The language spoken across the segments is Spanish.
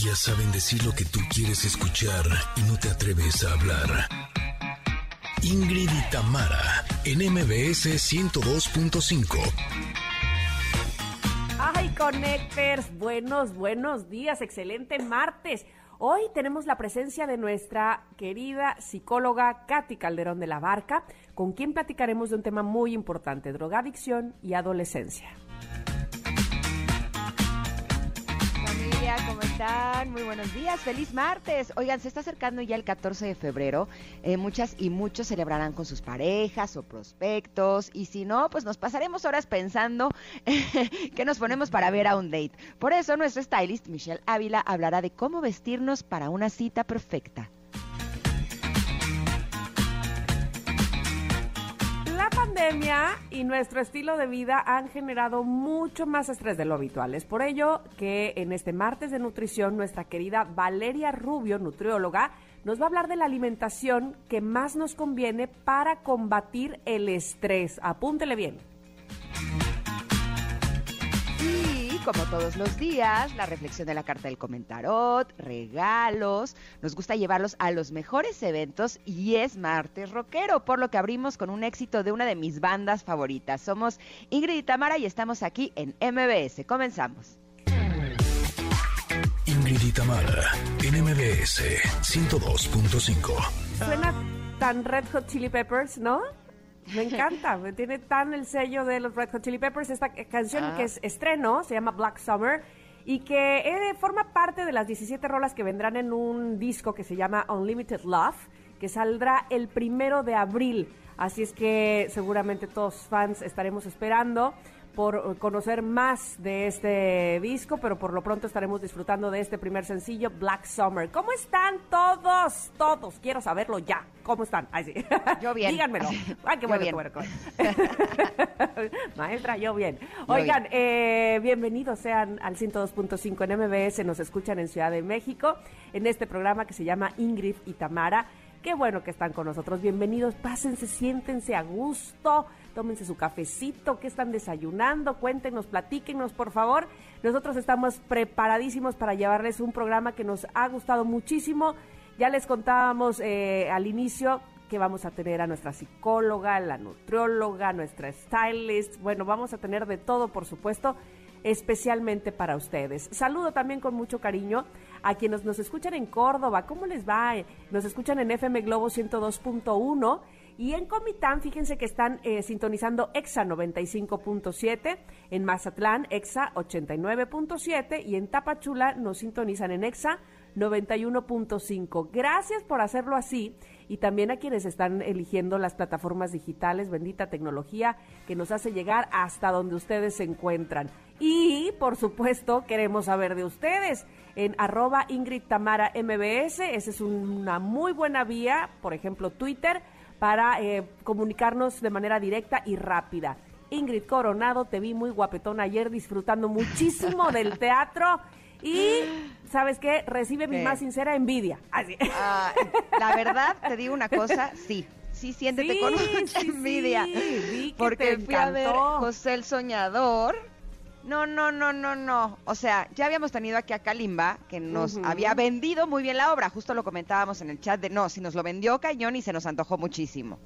Ellas saben decir lo que tú quieres escuchar y no te atreves a hablar. Ingrid y Tamara, en MBS 102.5. Ay, Connectors, buenos, buenos días, excelente martes. Hoy tenemos la presencia de nuestra querida psicóloga Katy Calderón de la Barca, con quien platicaremos de un tema muy importante, drogadicción y adolescencia. ¿Cómo están? Muy buenos días, feliz martes. Oigan, se está acercando ya el 14 de febrero. Eh, muchas y muchos celebrarán con sus parejas o prospectos. Y si no, pues nos pasaremos horas pensando que nos ponemos para ver a un date. Por eso, nuestro stylist Michelle Ávila hablará de cómo vestirnos para una cita perfecta. Pandemia y nuestro estilo de vida han generado mucho más estrés de lo habitual. Es por ello que en este martes de nutrición nuestra querida Valeria Rubio, nutrióloga, nos va a hablar de la alimentación que más nos conviene para combatir el estrés. Apúntele bien como todos los días, la reflexión de la carta del comentarot, regalos. Nos gusta llevarlos a los mejores eventos y es martes rockero, por lo que abrimos con un éxito de una de mis bandas favoritas. Somos Ingrid y Tamara y estamos aquí en MBS. Comenzamos. Ingrid y Tamara, en MBS 102.5. Suena tan Red Hot Chili Peppers, ¿no? Me encanta, me tiene tan el sello de los Red Hot Chili Peppers. Esta canción que es estreno, se llama Black Summer, y que eh, forma parte de las 17 rolas que vendrán en un disco que se llama Unlimited Love, que saldrá el primero de abril. Así es que seguramente todos fans estaremos esperando por conocer más de este disco, pero por lo pronto estaremos disfrutando de este primer sencillo, Black Summer. ¿Cómo están todos? Todos. Quiero saberlo ya. ¿Cómo están? Ay, sí. Yo bien. Díganmelo. Ay, qué bueno, qué bueno, Maestra, yo bien. Oigan, Eh, bienvenidos sean al 102.5 en MBS. Nos escuchan en Ciudad de México en este programa que se llama Ingrid y Tamara. Qué bueno que están con nosotros. Bienvenidos, pásense, siéntense a gusto tómense su cafecito, qué están desayunando, cuéntenos, platíquenos, por favor. Nosotros estamos preparadísimos para llevarles un programa que nos ha gustado muchísimo. Ya les contábamos eh, al inicio que vamos a tener a nuestra psicóloga, la nutrióloga, nuestra stylist. Bueno, vamos a tener de todo, por supuesto, especialmente para ustedes. Saludo también con mucho cariño a quienes nos escuchan en Córdoba. ¿Cómo les va? Nos escuchan en FM Globo 102.1 y en Comitán, fíjense que están eh, sintonizando EXA 95.7, en Mazatlán EXA 89.7 y en Tapachula nos sintonizan en EXA 91.5. Gracias por hacerlo así y también a quienes están eligiendo las plataformas digitales, bendita tecnología que nos hace llegar hasta donde ustedes se encuentran. Y por supuesto queremos saber de ustedes en arroba Ingrid Tamara MBS, esa es una muy buena vía, por ejemplo Twitter para eh, comunicarnos de manera directa y rápida. Ingrid Coronado, te vi muy guapetón ayer disfrutando muchísimo del teatro y, ¿sabes qué? Recibe mi más sincera envidia. Ah, la verdad, te digo una cosa, sí, sí, siéntete con mucha envidia. porque fui a ver José el Soñador no, no, no, no, no. O sea, ya habíamos tenido aquí a Kalimba, que nos había vendido muy bien la obra. Justo lo comentábamos en el chat de, no, si nos lo vendió Cañón y se nos antojó muchísimo.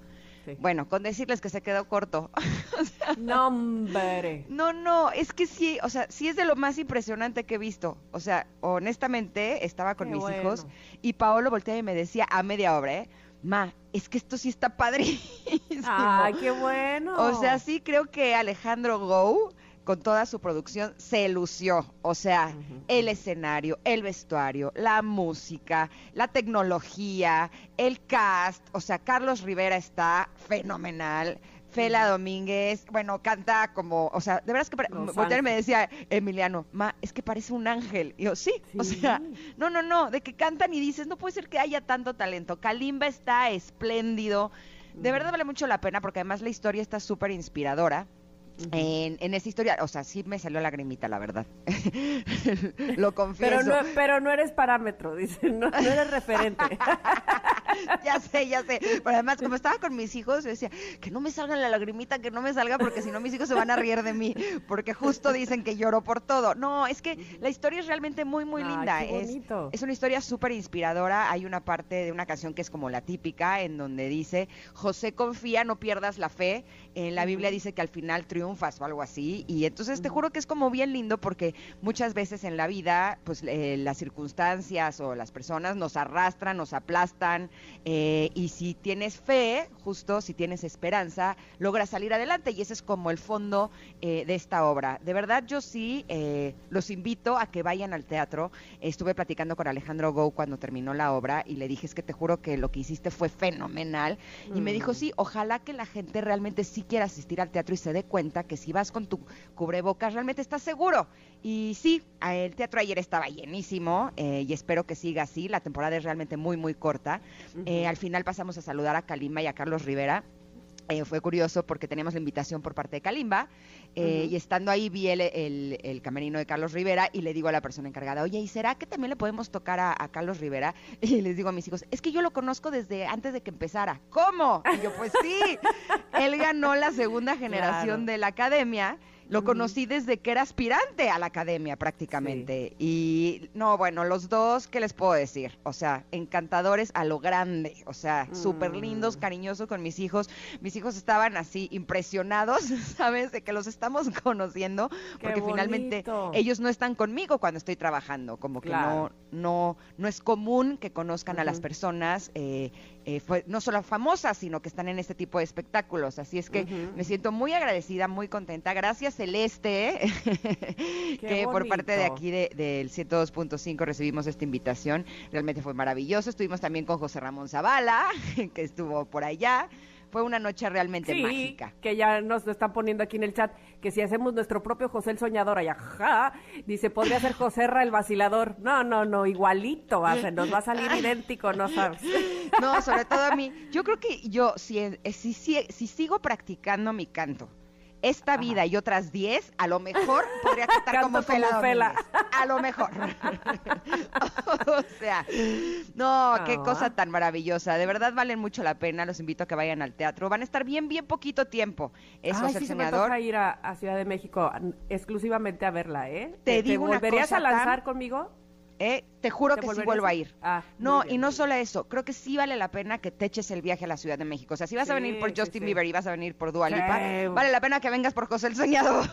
Bueno, con decirles que se quedó corto. no, hombre. No, no, es que sí, o sea, sí es de lo más impresionante que he visto. O sea, honestamente, estaba con mis hijos y Paolo volteaba y me decía a media obra, ¿eh? Ma, es que esto sí está padrísimo. Ay, qué bueno. O sea, sí creo que Alejandro Gou con toda su producción se lució. O sea, el escenario, el vestuario, la música, la tecnología, el cast. O sea, Carlos Rivera está fenomenal. Fela Domínguez, bueno, canta como, o sea, de verdad es que me decía Emiliano, ma, es que parece un ángel. Y yo, sí, o sea, no, no, no, de que cantan y dices, no puede ser que haya tanto talento. Kalimba está espléndido. De verdad vale mucho la pena porque además la historia está súper inspiradora en, en, esa historia, o sea, sí me salió la lagrimita, la verdad. Lo confieso. Pero no, pero no eres parámetro, dice, no, eres referente. ya sé, ya sé. Pero además, como estaba con mis hijos, yo decía, que no me salga la lagrimita, que no me salga, porque si no mis hijos se van a reír de mí, porque justo dicen que lloro por todo. No, es que la historia es realmente muy, muy linda. es, es una historia súper inspiradora. Hay una parte de una canción que es como la típica, en donde dice, José confía, no pierdas la fe. En la Biblia dice que al final triunfas o algo así. Y entonces te juro que es como bien lindo porque muchas veces en la vida, pues eh, las circunstancias o las personas nos arrastran, nos aplastan. Eh, y si tienes fe, justo si tienes esperanza, logras salir adelante. Y ese es como el fondo eh, de esta obra. De verdad, yo sí los invito a que vayan al teatro. Estuve platicando con Alejandro Go cuando terminó la obra y le dije, es que te juro que lo que hiciste fue fenomenal. Y me dijo, mm. sí, ojalá que la gente realmente sí quiera asistir al teatro y se dé cuenta que si vas con tu cubrebocas realmente estás seguro. Y sí, el teatro ayer estaba llenísimo eh, y espero que siga así. La temporada es realmente muy, muy corta. Eh, al final pasamos a saludar a Kalima y a Carlos Rivera. Eh, fue curioso porque teníamos la invitación por parte de Kalimba y estando ahí vi el, camerino de Carlos Rivera y le digo a la persona encargada, oye, ¿y será que también le podemos tocar a, Carlos Rivera? Y les digo a mis hijos, es que yo lo conozco desde antes de que empezara. ¿Cómo? Y yo, pues sí, él ganó la segunda generación de la academia lo conocí desde que era aspirante a la academia prácticamente. Y no, bueno, los dos, ¿qué les puedo decir? O sea, encantadores a lo grande. O sea, súper lindos, mm. cariñosos con mis hijos. Mis hijos estaban así impresionados, ¿sabes? De que los estamos conociendo. porque finalmente ellos no están conmigo cuando estoy trabajando. Como que no, no, no es común que conozcan a las personas. Eh, eh, fue, no solo famosas, sino que están en este tipo de espectáculos. Así es que me siento muy agradecida, muy contenta. Gracias, Celeste, que por parte de aquí del de, 102.5 recibimos esta invitación. Realmente fue maravilloso. Estuvimos también con José Ramón Zavala, que estuvo por allá fue una noche realmente sí, mágica. Que ya nos lo están poniendo aquí en el chat, que si hacemos nuestro propio José el Soñador, allá, ja, dice, podría ser José Ra el Vacilador. No, no, no, igualito va a ser, nos va a salir idéntico, no sabes. No, sobre todo a mí. Yo creo que yo, si, si, si, si sigo practicando mi canto, esta vida y otras 10, a lo mejor podría cantar como, Fela, A lo mejor. o sea, no, qué cosa tan maravillosa. De verdad valen mucho la pena. Los invito a que vayan al teatro. Van a estar bien, bien poquito tiempo. Eso es el sí, me ir a, Ciudad de México exclusivamente a verla, ¿eh? ¿Te, digo volverías a lanzar conmigo? ¿Eh? Te juro que sí vuelvo a ir. Ah, no, y no solo eso, creo que sí vale la pena que te eches el viaje a la Ciudad de México. O sea, si vas a venir por Justin Bieber y vas a venir por Dua Lipa, vale la pena que vengas por José el Soñador.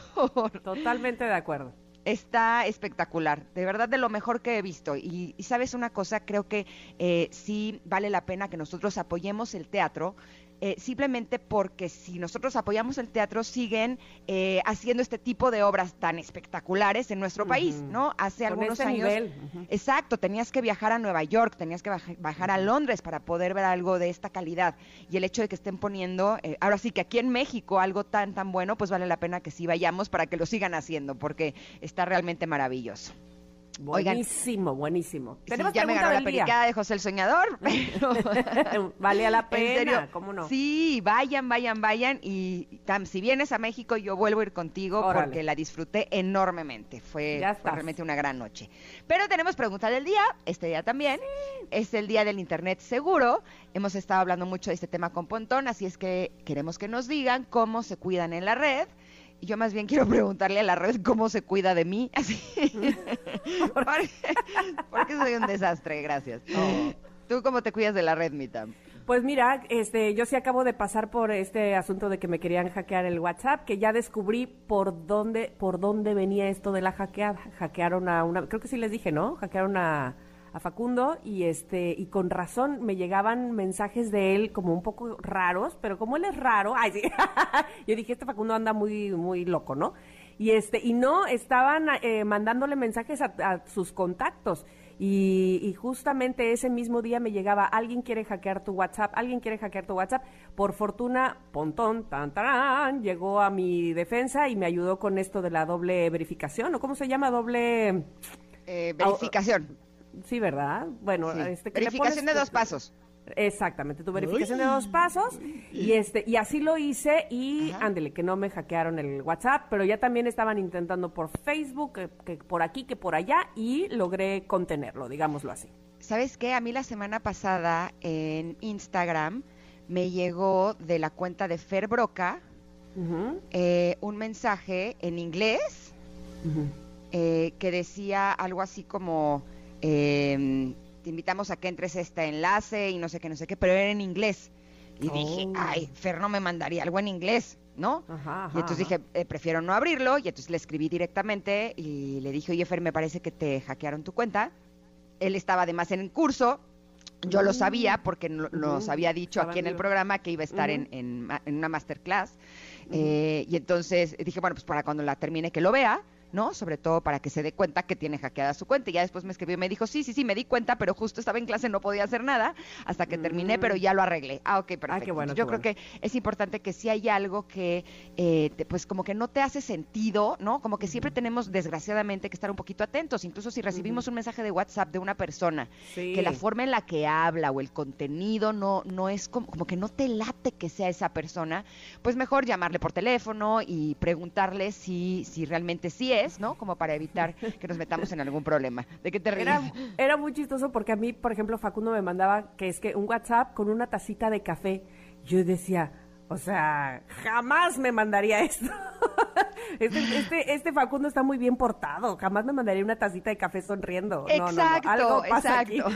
Totalmente de acuerdo. Está espectacular, de verdad de lo mejor que he visto. Y, sabes una cosa, creo que eh, sí vale la pena que nosotros apoyemos el teatro eh, simplemente porque si nosotros apoyamos el teatro, siguen eh, haciendo este tipo de obras tan espectaculares en nuestro país, ¿no? Hace algunos años. Exacto, tenías que viajar a Nueva York, tenías que bajar a Londres para poder ver algo de esta calidad. Y el hecho de que estén poniendo, eh, ahora sí que aquí en México algo tan, tan bueno, pues vale la pena que sí vayamos para que lo sigan haciendo, porque está realmente maravilloso. Buenísimo, buenísimo. Tenemos ya me ganó la de José el Soñador. vale a la pena, ¿cómo no? Sí, vayan, vayan, vayan. Y si vienes a México, yo vuelvo a ir contigo porque la disfruté enormemente. Fue, realmente una gran noche. Pero tenemos pregunta del día, este día también. Es el día del Internet seguro. Hemos estado hablando mucho de este tema con Pontón, así es que queremos que nos digan cómo se cuidan en la red yo más bien quiero preguntarle a la red cómo se cuida de mí. Así. porque, soy un desastre, gracias. ¿Tú cómo te cuidas de la red, Mitam? Pues mira, este, yo sí acabo de pasar por este asunto de que me querían hackear el WhatsApp, que ya descubrí por dónde, por dónde venía esto de la hackeada. Hackearon a una, creo que sí les dije, ¿no? Hackearon a Facundo y este y con razón me llegaban mensajes de él como un poco raros, pero como él es raro, ay sí, yo dije este Facundo anda muy muy loco, ¿no? Y este y no estaban eh, mandándole mensajes a, sus contactos y, justamente ese mismo día me llegaba alguien quiere hackear tu WhatsApp, alguien quiere hackear tu WhatsApp. Por fortuna, pontón, tan, tan, llegó a mi defensa y me ayudó con esto de la doble verificación o cómo se llama doble eh, verificación. Sí, ¿verdad? Bueno, este, verificación de dos pasos. Exactamente, tu verificación de dos pasos y este y así lo hice y ándele que no me hackearon el WhatsApp, pero ya también estaban intentando por Facebook, que, por aquí, que por allá y logré contenerlo, digámoslo así. ¿sabes qué? A mí la semana pasada en Instagram me llegó de la cuenta de Fer Broca eh, un mensaje en inglés eh, que decía algo así como, em, te invitamos a que entres a este enlace y no sé qué, no sé qué, pero era en inglés. Y dije, oh. ay, Fer no me mandaría algo en inglés, ¿no? y entonces dije, eh, prefiero no abrirlo. Y entonces le escribí directamente y le dije, oye, Fer, me parece que te hackearon tu cuenta. Él estaba además en el curso. Yo lo sabía mm. porque nos había dicho aquí en el programa que iba a estar en, en, una masterclass. Eh, y entonces dije, bueno, pues para cuando la termine que lo vea. ¿No? Sobre todo para que se dé cuenta que tiene hackeada su cuenta. Y ya después me escribió y me dijo, sí, sí, sí, me di cuenta, pero justo estaba en clase, no podía hacer nada hasta que terminé, pero mm. ya lo arreglé. Ah, ok, perfecto. Ah, qué bueno, Yo creo que es importante que si hay algo que, eh, pues como que no te hace sentido, ¿no? Como que siempre tenemos, desgraciadamente, que estar un poquito atentos. Incluso si recibimos un mensaje de WhatsApp de una persona, que la forma en la que habla o el contenido no, no es como, como que no te late que sea esa persona, pues mejor llamarle por teléfono y preguntarle si, si realmente sí es ¿no? Como para evitar que nos metamos en algún problema. ¿De qué te Era, era muy chistoso porque a mí, por ejemplo, Facundo me mandaba que es que un WhatsApp con una tacita de café. Yo decía, o sea, jamás me mandaría esto. Este, este, este, Facundo está muy bien portado. Jamás me mandaría una tacita de café sonriendo. Exacto, no, exacto.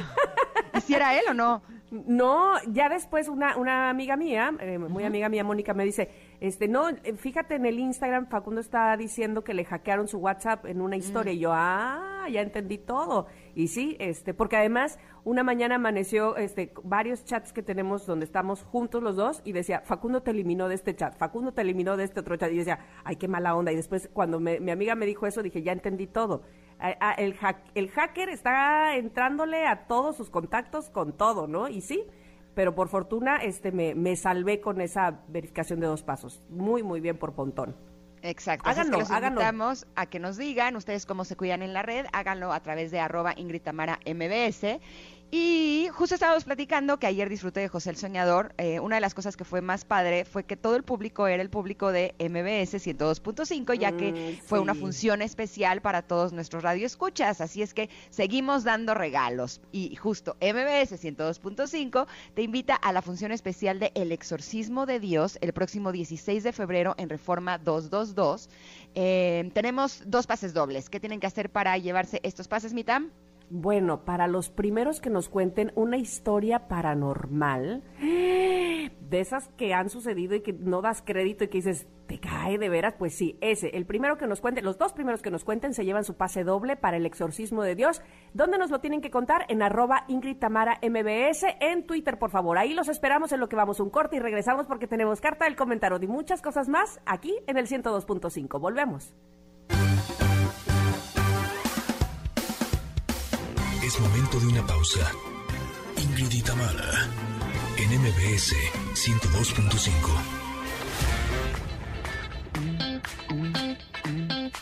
¿Y era él o no? No, ya después una, una amiga mía, eh, muy amiga mía, Mónica, me dice, este, no, eh, fíjate en el Instagram, Facundo está diciendo que le hackearon su WhatsApp en una historia. Y yo, ah, ya entendí todo. Y sí, este, porque además una mañana amaneció este, varios chats que tenemos donde estamos juntos los dos y decía, Facundo te eliminó de este chat, Facundo te eliminó de este otro chat. Y decía, ay, qué mala onda. Y después cuando mi amiga me dijo eso, dije, ya entendí todo el, el hacker está entrándole a todos sus contactos con todo, ¿no? Y sí, pero por fortuna este me, me salvé con esa verificación de dos pasos. Muy, muy bien por Pontón. Exacto. Háganlo, que los invitamos a que nos digan ustedes cómo se cuidan en la red. Háganlo a través de arroba Ingrid Tamara MBS. Y justo estábamos platicando que ayer disfruté de José el Soñador. Eh, una de las cosas que fue más padre fue que todo el público era el público de MBS 102.5, ya que mm, fue una función especial para todos nuestros radioescuchas. Así es que seguimos dando regalos. Y justo MBS 102.5 te invita a la función especial de El Exorcismo de Dios el próximo 16 de febrero en Reforma 222. Eh, tenemos dos pases dobles. ¿Qué tienen que hacer para llevarse estos pases, Mitam? Bueno, para los primeros que nos cuenten una historia paranormal, de esas que han sucedido y que no das crédito y que dices, te cae de veras, pues sí, ese, el primero que nos cuente, los dos primeros que nos cuenten se llevan su pase doble para el exorcismo de Dios. ¿Dónde nos lo tienen que contar? En arroba Ingrid Tamara MBS, en Twitter, por favor. Ahí los esperamos en lo que vamos un corte y regresamos porque tenemos carta del comentario y muchas cosas más aquí en el 102.5. Volvemos. De una pausa. Ingrid y en MBS 102.5.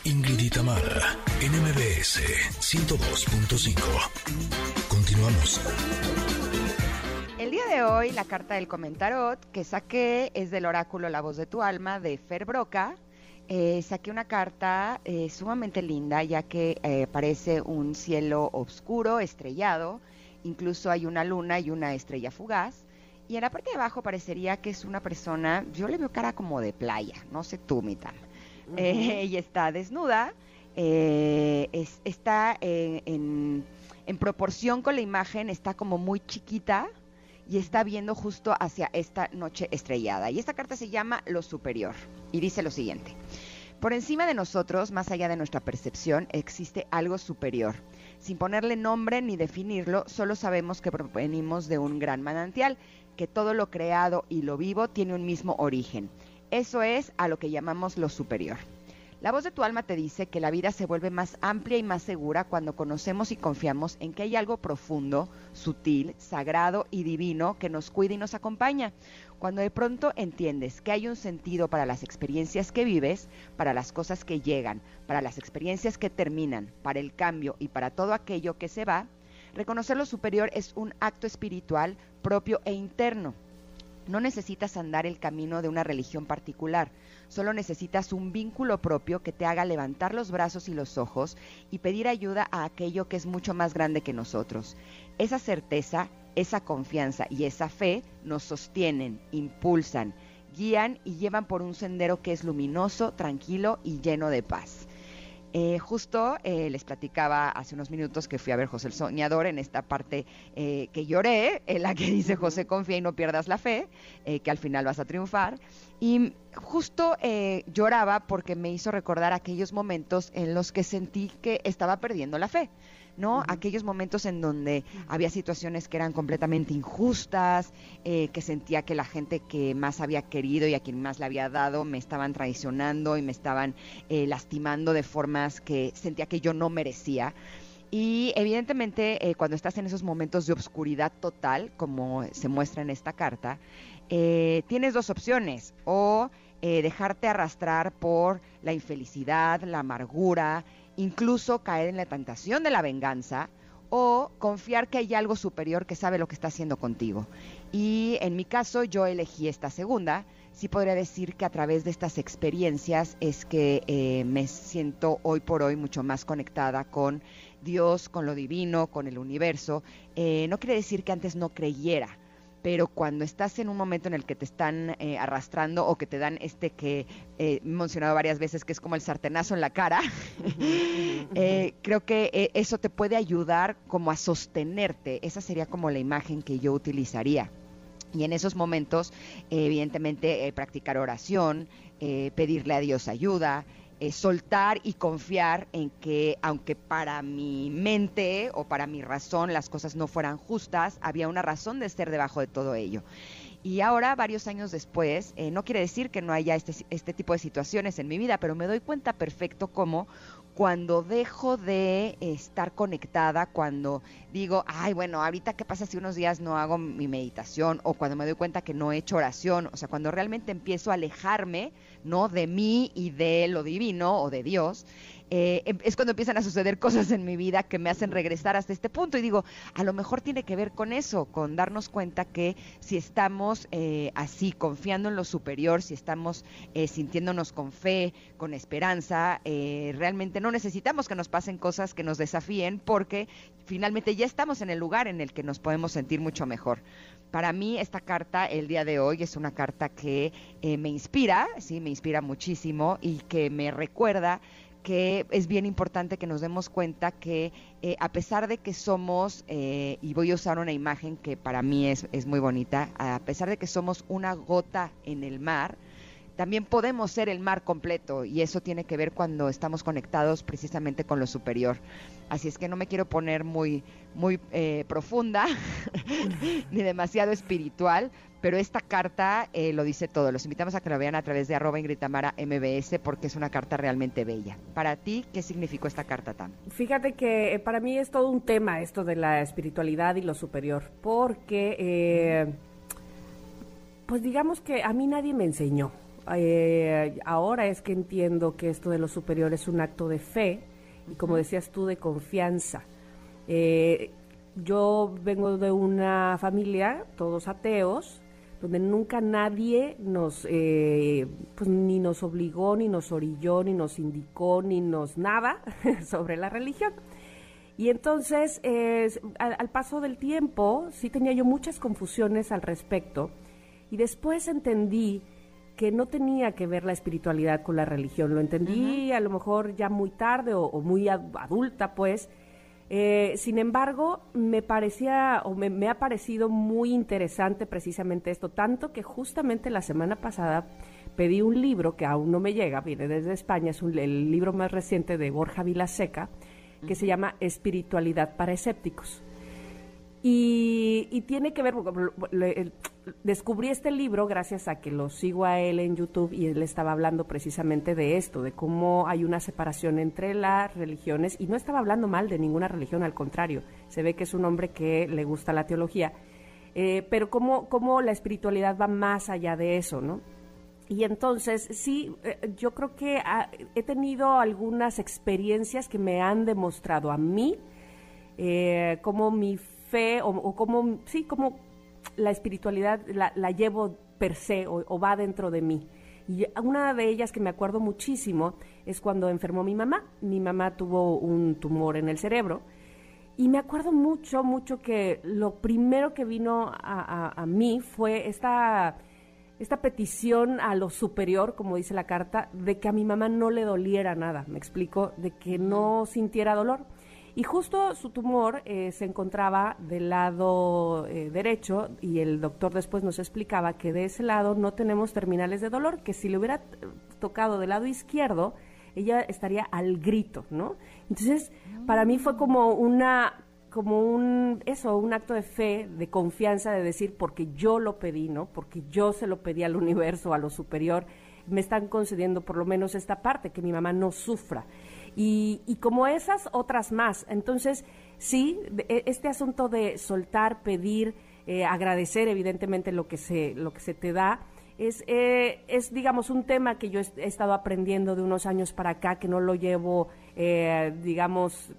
Ingrid y en MBS 102.5. Continuamos. El día de hoy, la carta del comentarot que saqué es del oráculo La voz de tu alma de Fer Broca eh, saqué una carta eh, sumamente linda, ya que eh, parece un cielo oscuro, estrellado, incluso hay una luna y una estrella fugaz. Y en la parte de abajo parecería que es una persona, yo le veo cara como de playa, no sé tú, Mitam. ella está desnuda, está en, en proporción con la imagen, está como muy chiquita, y está viendo justo hacia esta noche estrellada. Y esta carta se llama Lo Superior y dice lo siguiente. Por encima de nosotros, más allá de nuestra percepción, existe algo superior. Sin ponerle nombre ni definirlo, solo sabemos que provenimos de un gran manantial, que todo lo creado y lo vivo tiene un mismo origen. Eso es a lo que llamamos lo superior. La voz de tu alma te dice que la vida se vuelve más amplia y más segura cuando conocemos y confiamos en que hay algo profundo, sutil, sagrado y divino que nos cuida y nos acompaña. Cuando de pronto entiendes que hay un sentido para las experiencias que vives, para las cosas que llegan, para las experiencias que terminan, para el cambio y para todo aquello que se va, reconocer lo superior es un acto espiritual propio e interno No necesitas andar el camino de una religión particular, solo necesitas un vínculo propio que te haga levantar los brazos y los ojos y pedir ayuda a aquello que es mucho más grande que nosotros. Esa certeza, esa confianza y esa fe nos sostienen, impulsan, guían y llevan por un sendero que es luminoso, tranquilo y lleno de paz. Eh, justo eh, les platicaba hace unos minutos que fui a ver José el Soñador en esta parte eh, que lloré, en la que dice José confía y no pierdas la fe, que al final vas a triunfar. Y justo lloraba porque me hizo recordar aquellos momentos en los que sentí que estaba perdiendo la fe. ¿No? Aquellos momentos en donde había situaciones que eran completamente injustas, eh, que sentía que la gente que más había querido y a quien más le había dado me estaban traicionando y me estaban eh, lastimando de formas que sentía que yo no merecía. Y evidentemente eh, cuando estás en esos momentos de obscuridad total, como se muestra en esta carta, tienes dos opciones, o dejarte arrastrar por la infelicidad, la amargura, incluso caer en la tentación de la venganza o confiar que hay algo superior que sabe lo que está haciendo contigo. Y en mi caso yo elegí esta segunda. Sí podría decir que a través de estas experiencias es que eh, me siento hoy por hoy mucho más conectada con Dios, con lo divino, con el universo. Eh, no quiere decir que antes no creyera, pero cuando estás en un momento en el que te están eh, arrastrando o que te dan este que eh, he mencionado varias veces, que es como el sartenazo en la cara, eh, creo que eso te puede ayudar como a sostenerte. Esa sería como la imagen que yo utilizaría. Y en esos momentos, evidentemente, practicar oración, pedirle a Dios ayuda, eh, soltar y confiar en que aunque para mi mente o para mi razón las cosas no fueran justas, había una razón de ser debajo de todo ello. Y ahora, varios años después, eh, no quiere decir que no haya este, este tipo de situaciones en mi vida, pero me doy cuenta perfecto cómo cuando dejo de estar conectada, cuando digo, ay, bueno, ahorita qué pasa si unos días no hago mi meditación o cuando me doy cuenta que no he hecho oración, o sea, cuando realmente empiezo a alejarme, ¿no? De mí y de lo divino o de Dios, eh, em, es cuando empiezan a suceder cosas en mi vida que me hacen regresar hasta este punto. Y digo, a lo mejor tiene que ver con eso, con darnos cuenta que si estamos eh, así, confiando en lo superior, si estamos eh, sintiéndonos con fe, con esperanza, realmente no necesitamos que nos pasen cosas que nos desafíen porque finalmente ya estamos en el lugar en el que nos podemos sentir mucho mejor. Para mí esta carta el día de hoy es una carta que me inspira, sí, me inspira muchísimo y que me recuerda que es bien importante que nos demos cuenta que eh, a pesar de que somos, eh, y voy a usar una imagen que para mí es, es muy bonita, a pesar de que somos una gota en el mar, también podemos ser el mar completo y eso tiene que ver cuando estamos conectados precisamente con lo superior. Así es que no me quiero poner muy, muy eh, profunda ni demasiado espiritual, pero esta carta eh, lo dice todo. Los invitamos a que lo vean a través de arroba Ingritamara MBS porque es una carta realmente bella. Para ti, ¿qué significó esta carta, Tam? Fíjate que eh, para mí es todo un tema esto de la espiritualidad y lo superior, porque, pues digamos que a mí nadie me enseñó. Ahora es que entiendo que esto de lo superior es un acto de fe y como decías tú, de confianza. Eh, yo vengo de una familia, todos ateos, donde nunca nadie nos, eh, pues ni nos obligó, ni nos orilló, ni nos indicó, ni nos nada sobre la religión. Y entonces, al, paso del tiempo, sí tenía yo muchas confusiones al respecto. Y después entendí que no tenía que ver la espiritualidad con la religión. Lo entendí a lo mejor ya muy tarde o, muy adulta, pues. Eh, sin embargo, me parecía o me, ha parecido muy interesante precisamente esto, tanto que justamente la semana pasada pedí un libro que aún no me llega, viene desde España, es el libro más reciente de Borja Vilaseca, que se llama Espiritualidad para Escépticos. Y, tiene que ver, descubrí este libro gracias a que lo sigo a él en YouTube y él estaba hablando precisamente de esto, de cómo hay una separación entre las religiones y no estaba hablando mal de ninguna religión, al contrario, se ve que es un hombre que le gusta la teología, eh, pero cómo, cómo la espiritualidad va más allá de eso, ¿no? Y entonces, sí, eh, yo creo que he tenido algunas experiencias que me han demostrado a mí eh, cómo mi fe o, como, sí, como la espiritualidad la, llevo per se o, va dentro de mí. Y una de ellas que me acuerdo muchísimo es cuando enfermó mi mamá. Mi mamá tuvo un tumor en el cerebro. Y me acuerdo mucho, mucho que lo primero que vino a, a mí fue esta esta petición a lo superior, como dice la carta, de que a mi mamá no le doliera nada, me explico, de que no sintiera dolor. Y justo su tumor eh, se encontraba del lado eh, derecho y el doctor después nos explicaba que de ese lado no tenemos terminales de dolor, que si le hubiera tocado del lado izquierdo, ella estaría al grito, ¿no? Entonces, para mí fue como una como un eso, un acto de fe, de confianza, de decir porque yo lo pedí, ¿no? Porque yo se lo pedí al universo, a lo superior, me están concediendo por lo menos esta parte, que mi mamá no sufra. Y, y como esas, otras más. Entonces, sí, e, este asunto de soltar, pedir, eh, agradecer evidentemente lo que se, lo que se te da, es, eh, es, digamos, un tema que yo he, estado aprendiendo de unos años para acá, que no lo llevo, eh, digamos,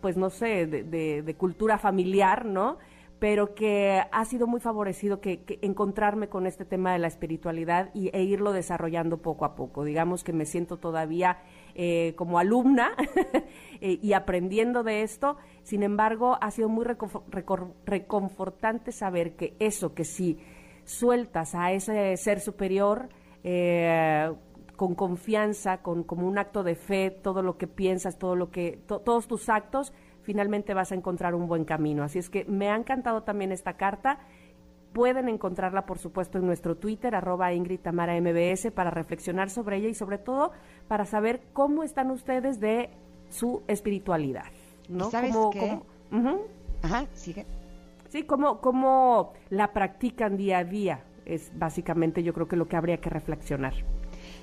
pues no sé, de, cultura familiar, ¿no? pero que ha sido muy favorecido que, encontrarme con este tema de la espiritualidad y, e irlo desarrollando poco a poco. Digamos que me siento todavía eh, como alumna eh, y aprendiendo de esto. Sin embargo, ha sido muy reconfortante saber que eso, que si sueltas a ese ser superior, eh, con confianza, con como un acto de fe, todo lo que piensas, todo lo que todos tus actos, finalmente vas a encontrar un buen camino. Así es que me ha encantado también esta carta. Pueden encontrarla, por supuesto, en nuestro Twitter, arroba Ingrid Tamara MBS, para reflexionar sobre ella y sobre todo para saber cómo están ustedes de su espiritualidad. ¿no? ¿Sabes qué? Ajá, sigue. Sí, cómo, cómo la practican día a día. Es básicamente yo creo que lo que habría que reflexionar.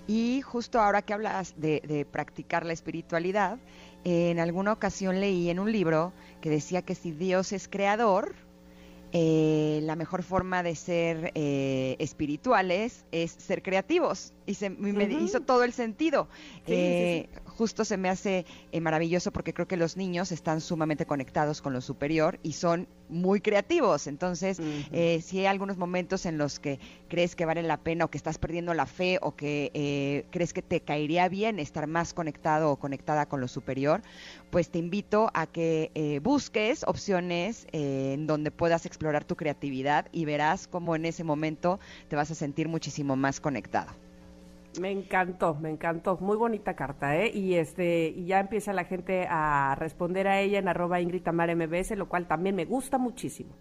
Y justo ahora que hablas de, practicar la espiritualidad, en alguna ocasión leí en un libro que decía que si Dios es creador, eh, la mejor forma de ser eh, espirituales es ser creativos. Y se, me hizo todo el sentido. Eh, justo se me hace maravilloso porque creo que los niños están sumamente conectados con lo superior y son muy creativos. Entonces, eh, si hay algunos momentos en los que crees que vale la pena o que estás perdiendo la fe o que eh, crees que te caería bien estar más conectado o conectada con lo superior, pues te invito a que eh, busques opciones en donde puedas explorar tu creatividad y verás cómo en ese momento te vas a sentir muchísimo más conectado. Me encantó, me encantó. Muy bonita carta, ¿eh? Y este, y ya empieza la gente a responder a ella en arroba Ingrid Tamar MBS, lo cual también me gusta muchísimo.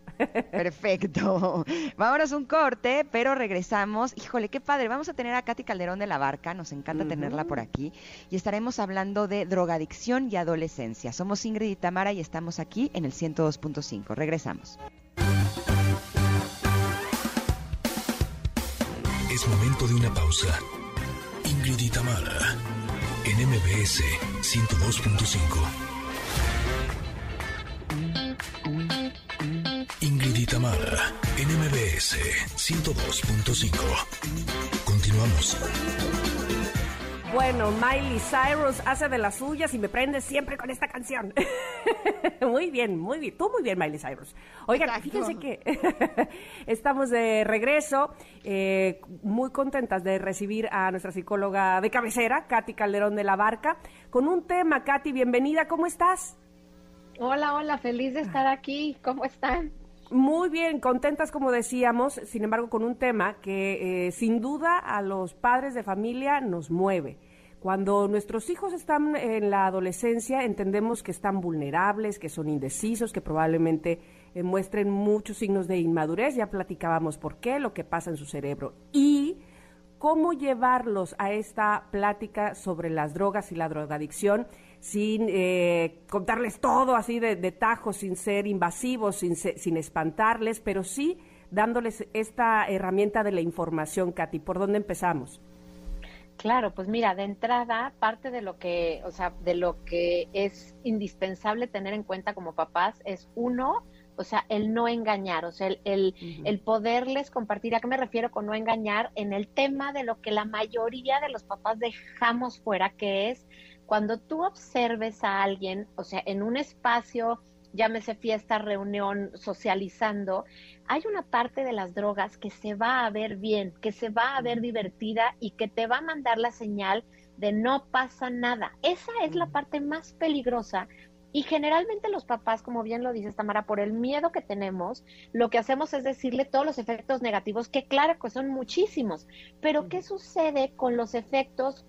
Perfecto. Vámonos un corte, pero regresamos. Híjole, qué padre. Vamos a tener a Katy Calderón de la Barca, nos encanta tenerla por aquí. Y estaremos hablando de drogadicción y adolescencia. Somos Ingrid y Tamara y estamos aquí en el 102.5. Regresamos. Es momento de una pausa. Ingrid Tamara en MBS 102.5. Ingrid en MBS 102.5. Continuamos. Bueno, Miley Cyrus hace de las suyas y me prende siempre con esta canción. muy bien, muy bien. Tú muy bien, Miley Cyrus. Oigan, fíjense que estamos de regreso, eh, muy contentas de recibir a nuestra psicóloga de cabecera, Katy Calderón de la Barca, con un tema. Katy, bienvenida, ¿cómo estás? Hola, hola, feliz de estar aquí. ¿Cómo están? Muy bien, contentas como decíamos, sin embargo con un tema que eh, sin duda a los padres de familia nos mueve. Cuando nuestros hijos están en la adolescencia, entendemos que están vulnerables, que son indecisos, que probablemente eh, muestren muchos signos de inmadurez. Ya platicábamos por qué, lo que pasa en su cerebro. Y cómo llevarlos a esta plática sobre las drogas y la drogadicción sin eh, contarles todo así de, de tajo, sin ser invasivos, sin, sin espantarles, pero sí dándoles esta herramienta de la información, Katy. ¿Por dónde empezamos? Claro, pues mira, de entrada, parte de lo que, o sea, de lo que es indispensable tener en cuenta como papás es uno, o sea, el no engañar, o sea, el, el, poderles compartir. ¿A qué me refiero con no engañar? En el tema de lo que la mayoría de los papás dejamos fuera, que es cuando tú observes a alguien, o sea, en un espacio llámese fiesta, reunión, socializando, hay una parte de las drogas que se va a ver bien, que se va a ver divertida y que te va a mandar la señal de no pasa nada. Esa es la parte más peligrosa y generalmente los papás, como bien lo dice Tamara, por el miedo que tenemos, lo que hacemos es decirle todos los efectos negativos, que claro que son muchísimos, pero ¿qué sucede con los efectos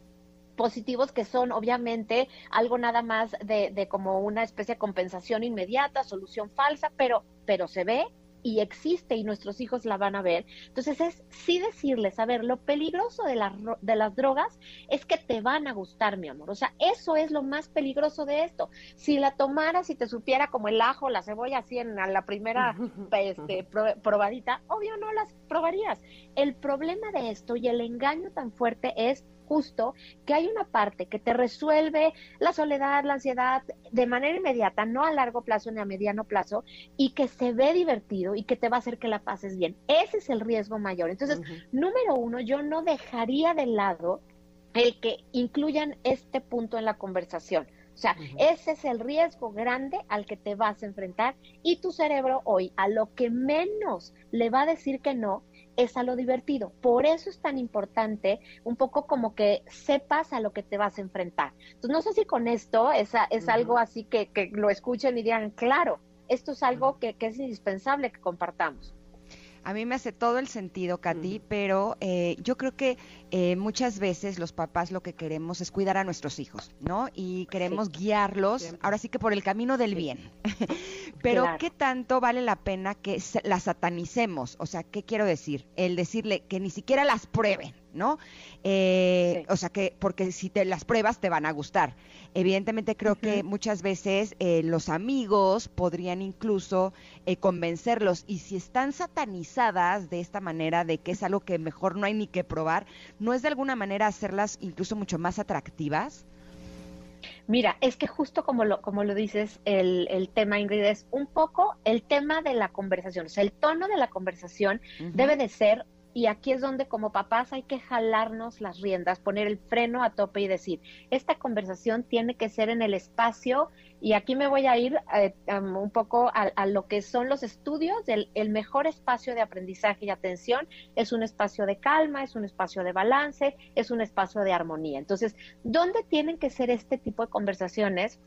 positivos que son obviamente algo nada más de, de, como una especie de compensación inmediata, solución falsa, pero, pero se ve y existe y nuestros hijos la van a ver. Entonces es sí decirles, a ver, lo peligroso de las, de las drogas es que te van a gustar, mi amor. O sea, eso es lo más peligroso de esto. Si la tomaras y te supiera como el ajo, la cebolla, así en la primera este, probadita, obvio no las probarías. El problema de esto y el engaño tan fuerte es justo que hay una parte que te resuelve la soledad, la ansiedad de manera inmediata, no a largo plazo ni a mediano plazo, y que se ve divertido y que te va a hacer que la pases bien. Ese es el riesgo mayor. Entonces, número uno, yo no dejaría de lado el que incluyan este punto en la conversación. O sea, ese es el riesgo grande al que te vas a enfrentar y tu cerebro hoy a lo que menos le va a decir que no es a lo divertido. Por eso es tan importante un poco como que sepas a lo que te vas a enfrentar. Entonces, no sé si con esto es, es algo así que, que, lo escuchen y digan, claro, esto es algo que, que es indispensable que compartamos. A mí me hace todo el sentido, Katy, pero eh, yo creo que eh, muchas veces los papás lo que queremos es cuidar a nuestros hijos, ¿no? Y queremos guiarlos, ahora sí que por el camino del bien. pero ¿qué tanto vale la pena que la satanicemos? O sea, ¿qué quiero decir? El decirle que ni siquiera las prueben, ¿no? Eh, o sea que, porque si te las pruebas te van a gustar. Evidentemente creo que muchas veces eh, los amigos podrían incluso eh, convencerlos y si están satanizadas de esta manera de que es algo que mejor no hay ni que probar, ¿no es de alguna manera hacerlas incluso mucho más atractivas? Mira, es que justo como lo, como lo dices, el, el, tema, Ingrid, es un poco el tema de la conversación. O sea, el tono de la conversación debe de ser y aquí es donde como papás hay que jalarnos las riendas, poner el freno a tope y decir, esta conversación tiene que ser en el espacio y aquí me voy a ir eh, un poco a, lo que son los estudios el mejor espacio de aprendizaje y atención es un espacio de calma, es un espacio de balance, es un espacio de armonía. Entonces, ¿dónde tienen que ser este tipo de conversaciones?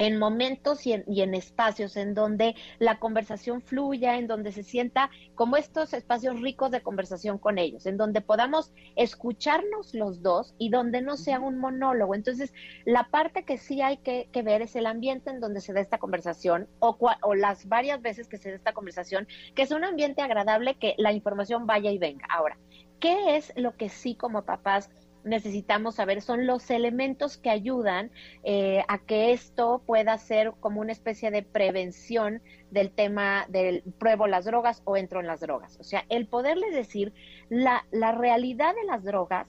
En momentos y en, espacios en donde la conversación fluya, en donde se sienta como estos espacios ricos de conversación con ellos, en donde podamos escucharnos los dos y donde no sea un monólogo. Entonces, la parte que sí hay que, ver es el ambiente en donde se da esta conversación o, o las varias veces que se da esta conversación, que es un ambiente agradable, que la información vaya y venga. Ahora, ¿qué es lo que sí como papás necesitamos saber son los elementos que ayudan eh, a que esto pueda ser como una especie de prevención del tema del pruebo las drogas o entro en las drogas. O sea, el poderles decir la, la realidad de las drogas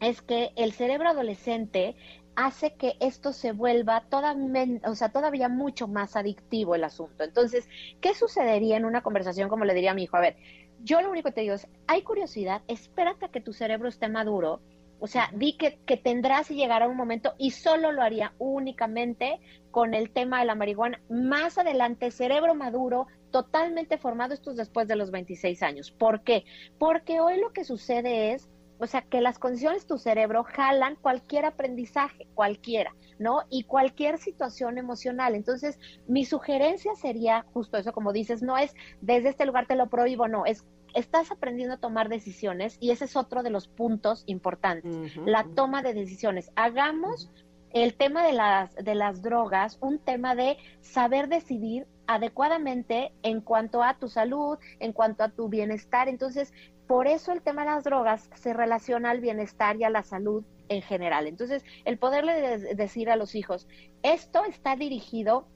es que el cerebro adolescente hace que esto se vuelva toda, o sea, todavía mucho más adictivo el asunto. Entonces, ¿qué sucedería en una conversación como le diría a mi hijo? A ver, yo lo único que te digo es, hay curiosidad, espérate a que tu cerebro esté maduro o sea, di que, que tendrás y llegará un momento y solo lo haría únicamente con el tema de la marihuana. Más adelante, cerebro maduro, totalmente formado, esto es después de los 26 años. ¿Por qué? Porque hoy lo que sucede es, o sea, que las condiciones de tu cerebro jalan cualquier aprendizaje, cualquiera, ¿no? Y cualquier situación emocional. Entonces, mi sugerencia sería justo eso, como dices, no es desde este lugar te lo prohíbo, no, es estás aprendiendo a tomar decisiones y ese es otro de los puntos importantes, la toma de decisiones. Hagamos el tema de las, de las drogas un tema de saber decidir adecuadamente en cuanto a tu salud, en cuanto a tu bienestar. Entonces, por eso el tema de las drogas se relaciona al bienestar y a la salud en general. Entonces, el poderle decir a los hijos, esto está dirigido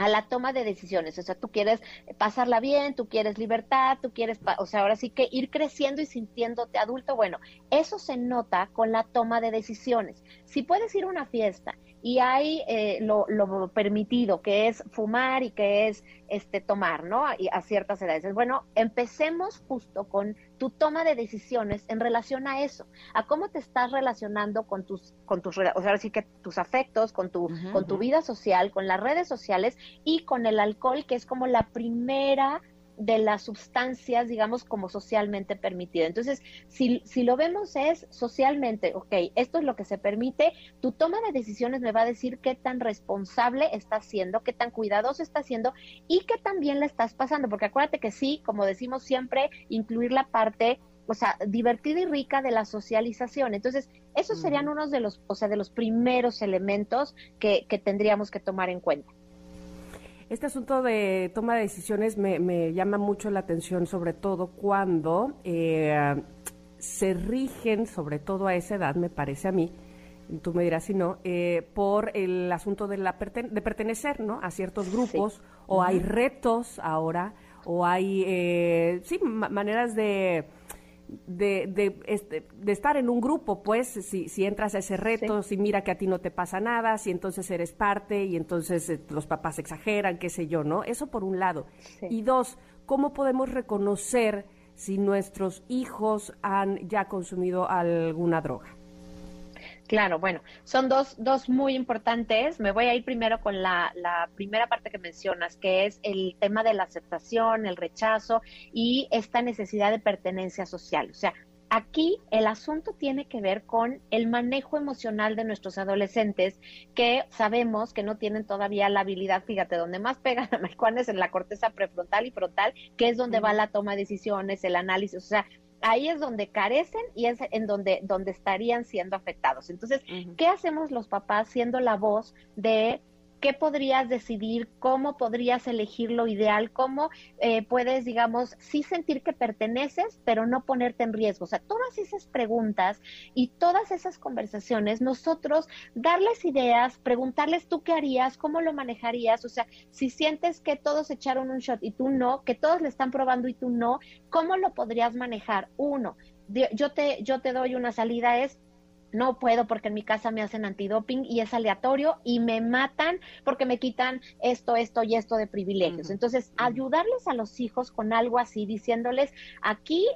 a la toma de decisiones. O sea, tú quieres pasarla bien, tú quieres libertad, tú quieres, o sea, ahora sí que ir creciendo y sintiéndote adulto. Bueno, eso se nota con la toma de decisiones. Si puedes ir a una fiesta y hay eh, lo, lo, permitido, que es fumar y que es este tomar, ¿no? Y a ciertas edades. Bueno, empecemos justo con tu toma de decisiones en relación a eso, a cómo te estás relacionando con tus, con tus, o sea, sí que tus afectos, con tu, con tu vida social, con las redes sociales y con el alcohol, que es como la primera de las sustancias, digamos, como socialmente permitida. Entonces, si, si lo vemos es socialmente, ok, esto es lo que se permite, tu toma de decisiones me va a decir qué tan responsable estás siendo, qué tan cuidadoso estás siendo y qué tan bien le estás pasando, porque acuérdate que sí, como decimos siempre, incluir la parte o sea, divertida y rica de la socialización. Entonces, esos serían unos de los, o sea, de los primeros elementos que, que tendríamos que tomar en cuenta. Este asunto de toma de decisiones me, llama mucho la atención, sobre todo cuando eh, se rigen, sobre todo a esa edad, me parece a mí, tú me dirás si no, eh, por el asunto de, la de pertenecer ¿no? a ciertos grupos, o hay retos ahora, o hay, eh, sí, maneras de de, de, este, de, estar en un grupo, pues, si, si entras a ese reto, si mira que a ti no te pasa nada, si entonces eres parte y entonces eh, los papás exageran, qué sé yo, ¿no? Eso por un lado. Y dos, ¿cómo podemos reconocer si nuestros hijos han ya consumido alguna droga? Claro, bueno, son dos, dos muy importantes. Me voy a ir primero con la, la, primera parte que mencionas, que es el tema de la aceptación, el rechazo y esta necesidad de pertenencia social. O sea, aquí el asunto tiene que ver con el manejo emocional de nuestros adolescentes que sabemos que no tienen todavía la habilidad, fíjate, donde más pegan a marihuana es en la corteza prefrontal y frontal, que es donde va la toma de decisiones, el análisis, o sea, ahí es donde carecen y es en donde, donde estarían siendo afectados. Entonces, ¿qué hacemos los papás siendo la voz de qué podrías decidir, cómo podrías elegir lo ideal, cómo eh, puedes, digamos, sí sentir que perteneces, pero no ponerte en riesgo. O sea, todas esas preguntas y todas esas conversaciones, nosotros darles ideas, preguntarles tú qué harías, cómo lo manejarías, o sea, si sientes que todos echaron un shot y tú no, que todos le están probando y tú no, ¿cómo lo podrías manejar? Uno, yo te, yo te doy una salida, es no puedo porque en mi casa me hacen antidoping y es aleatorio y me matan porque me quitan esto, esto y esto de privilegios. Entonces, ayudarles a los hijos con algo así, diciéndoles, aquí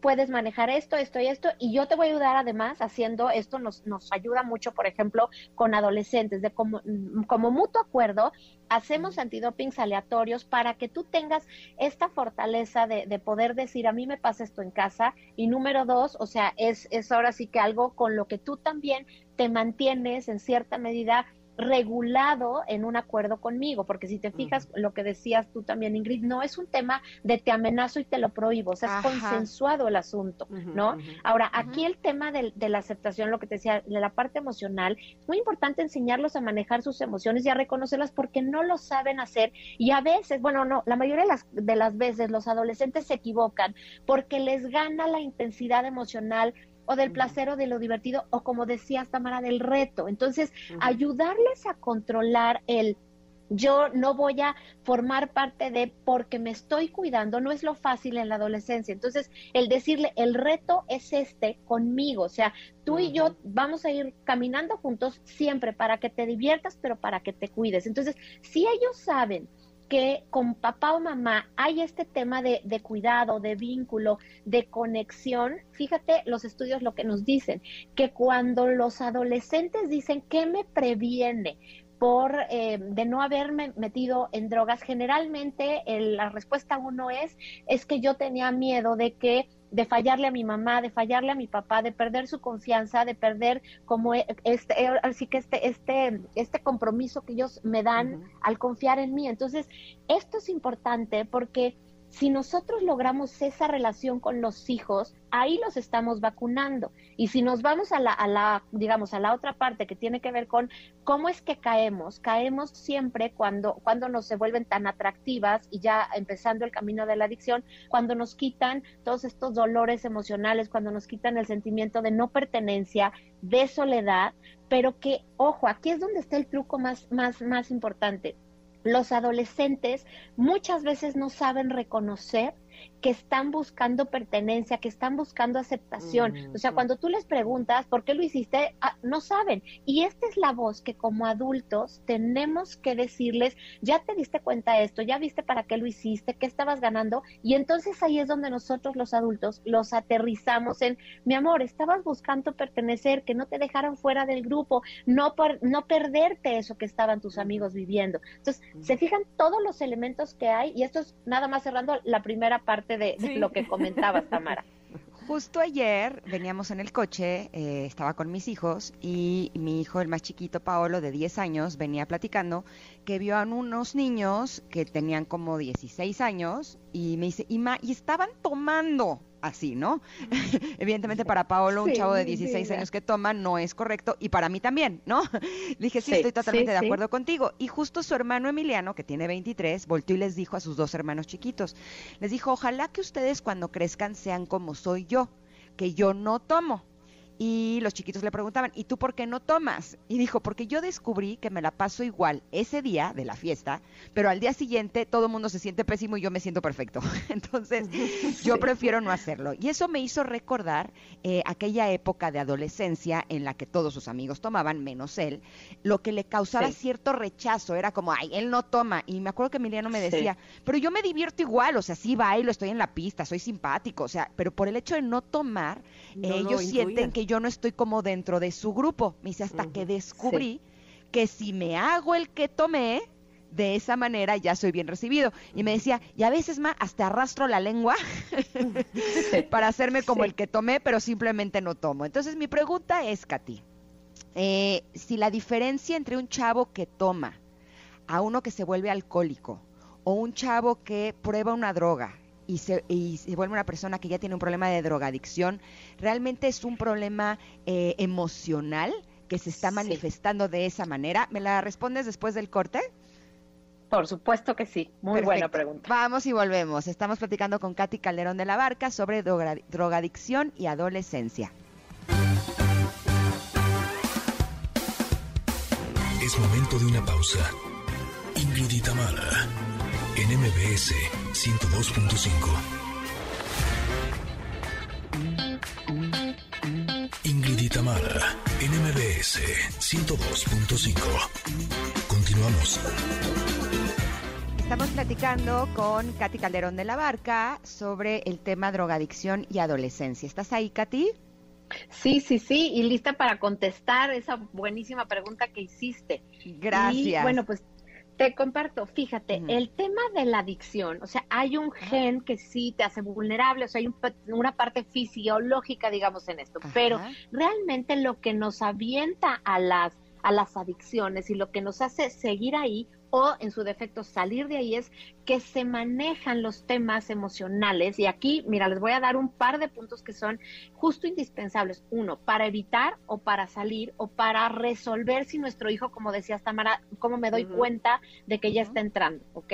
puedes manejar esto, esto y esto, y yo te voy a ayudar además haciendo esto, nos, nos ayuda mucho, por ejemplo, con adolescentes, de como, como mutuo acuerdo, hacemos antidopings aleatorios para que tú tengas esta fortaleza de, de, poder decir, a mí me pasa esto en casa, y número dos, o sea, es, es ahora sí que algo con lo que tú también te mantienes en cierta medida regulado en un acuerdo conmigo, porque si te fijas lo que decías tú también, Ingrid, no es un tema de te amenazo y te lo prohíbo, o sea, es consensuado el asunto, ¿no? Ahora, aquí el tema de, la aceptación, lo que te decía, de la parte emocional, es muy importante enseñarlos a manejar sus emociones y a reconocerlas porque no lo saben hacer y a veces, bueno, no, la mayoría de las, de las veces los adolescentes se equivocan porque les gana la intensidad emocional o del placer o de lo divertido, o como decía Tamara, del reto. Entonces, ayudarles a controlar el yo no voy a formar parte de porque me estoy cuidando, no es lo fácil en la adolescencia. Entonces, el decirle, el reto es este conmigo, o sea, tú y yo vamos a ir caminando juntos siempre para que te diviertas, pero para que te cuides. Entonces, si ellos saben que con papá o mamá hay este tema de, de, cuidado, de vínculo, de conexión, fíjate los estudios lo que nos dicen, que cuando los adolescentes dicen, ¿qué me previene? Por eh, de no haberme metido en drogas, generalmente la respuesta uno es, es que yo tenía miedo de que de fallarle a mi mamá, de fallarle a mi papá, de perder su confianza, de perder como e, este, eh, así que este, este, este compromiso que ellos me dan al confiar en mí. Entonces, esto es importante porque si nosotros logramos esa relación con los hijos, ahí los estamos vacunando. Y si nos vamos a la, a la, digamos, a la otra parte que tiene que ver con cómo es que caemos, caemos siempre cuando, cuando nos se vuelven tan atractivas y ya empezando el camino de la adicción, cuando nos quitan todos estos dolores emocionales, cuando nos quitan el sentimiento de no pertenencia, de soledad, pero que, ojo, aquí es donde está el truco más, más, más importante los adolescentes muchas veces no saben reconocer que están buscando pertenencia, que están buscando aceptación. O sea, cuando tú les preguntas por qué lo hiciste, ah, no saben. Y esta es la voz que como adultos tenemos que decirles, ya te diste cuenta de esto, ya viste para qué lo hiciste, qué estabas ganando. Y entonces ahí es donde nosotros los adultos los aterrizamos en, mi amor, estabas buscando pertenecer, que no te dejaran fuera del grupo, no, por, no perderte eso que estaban tus amigos viviendo. Entonces, se fijan todos los elementos que hay y esto es nada más cerrando la primera parte de, lo que comentabas, Tamara. Justo ayer veníamos en el coche, eh, estaba con mis hijos y mi hijo, el más chiquito, Paolo, de 10 años, venía platicando que vio a unos niños que tenían como 16 años y me dice, y, y estaban tomando así, ¿no? Evidentemente para Paolo, un chavo de 16 años que toma no es correcto y para mí también, ¿no? Dije, sí, estoy totalmente de acuerdo contigo. Y justo su hermano Emiliano, que tiene 23, volteó y les dijo a sus dos hermanos chiquitos, les dijo, ojalá que ustedes cuando crezcan sean como soy yo, que yo no tomo y los chiquitos le preguntaban, ¿y tú por qué no tomas? Y dijo, porque yo descubrí que me la paso igual ese día de la fiesta, pero al día siguiente todo el mundo se siente pésimo y yo me siento perfecto. Entonces, yo prefiero no hacerlo. Y eso me hizo recordar eh, aquella época de adolescencia en la que todos sus amigos tomaban, menos él, lo que le causaba cierto rechazo. Era como, ay, él no toma. Y me acuerdo que Emiliano me decía, pero yo me divierto igual, o sea, sí bailo, estoy en la pista, soy simpático, o sea, pero por el hecho de no tomar, ellos sienten que yo no estoy como dentro de su grupo. Me dice, hasta que descubrí que si me hago el que tomé, de esa manera ya soy bien recibido. Y me decía, y a veces más, hasta arrastro la lengua para hacerme como el que tomé, pero simplemente no tomo. Entonces mi pregunta es, Katy, eh, si la diferencia entre un chavo que toma a uno que se vuelve alcohólico o un chavo que prueba una droga y se, y se vuelve una persona que ya tiene un problema de drogadicción, realmente es un problema eh, emocional que se está manifestando de esa manera. ¿Me la respondes después del corte? Por supuesto que sí. Muy buena pregunta. Vamos y volvemos. Estamos platicando con Katy Calderón de la Barca sobre drogadicción y adolescencia. Es momento de una pausa. Ingrid y en MBS 102.5. Ingrid Itamara, en MBS 102.5. Continuamos. Estamos platicando con Katy Calderón de la Barca sobre el tema drogadicción y adolescencia. ¿Estás ahí, Katy? Sí, sí, sí, y lista para contestar esa buenísima pregunta que hiciste. Gracias. bueno, pues te comparto, fíjate, el tema de la adicción, o sea, hay un gen que sí te hace vulnerable, o sea, hay una parte fisiológica, digamos, en esto, pero realmente lo que nos avienta a las a las adicciones y lo que nos hace seguir ahí o en su defecto salir de ahí es que se manejan los temas emocionales y aquí, mira, les voy a dar un par de puntos que son justo indispensables. Uno, para evitar o para salir o para resolver si nuestro hijo, como decía Tamara, cómo me doy cuenta de que ya está entrando, ¿ok?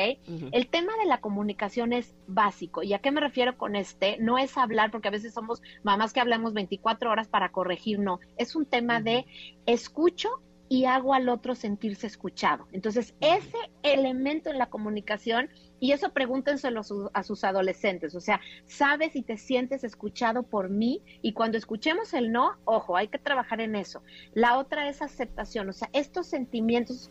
El tema de la comunicación es básico. ¿Y a qué me refiero con este? No es hablar, porque a veces somos mamás que hablamos 24 horas para corregir, no. Es un tema de escucho y hago al otro sentirse escuchado. Entonces, ese elemento en la comunicación, y eso pregúntenselo a sus adolescentes, o sea, sabes si te sientes escuchado por mí y cuando escuchemos el no, ojo, hay que trabajar en eso. La otra es aceptación, o sea, estos sentimientos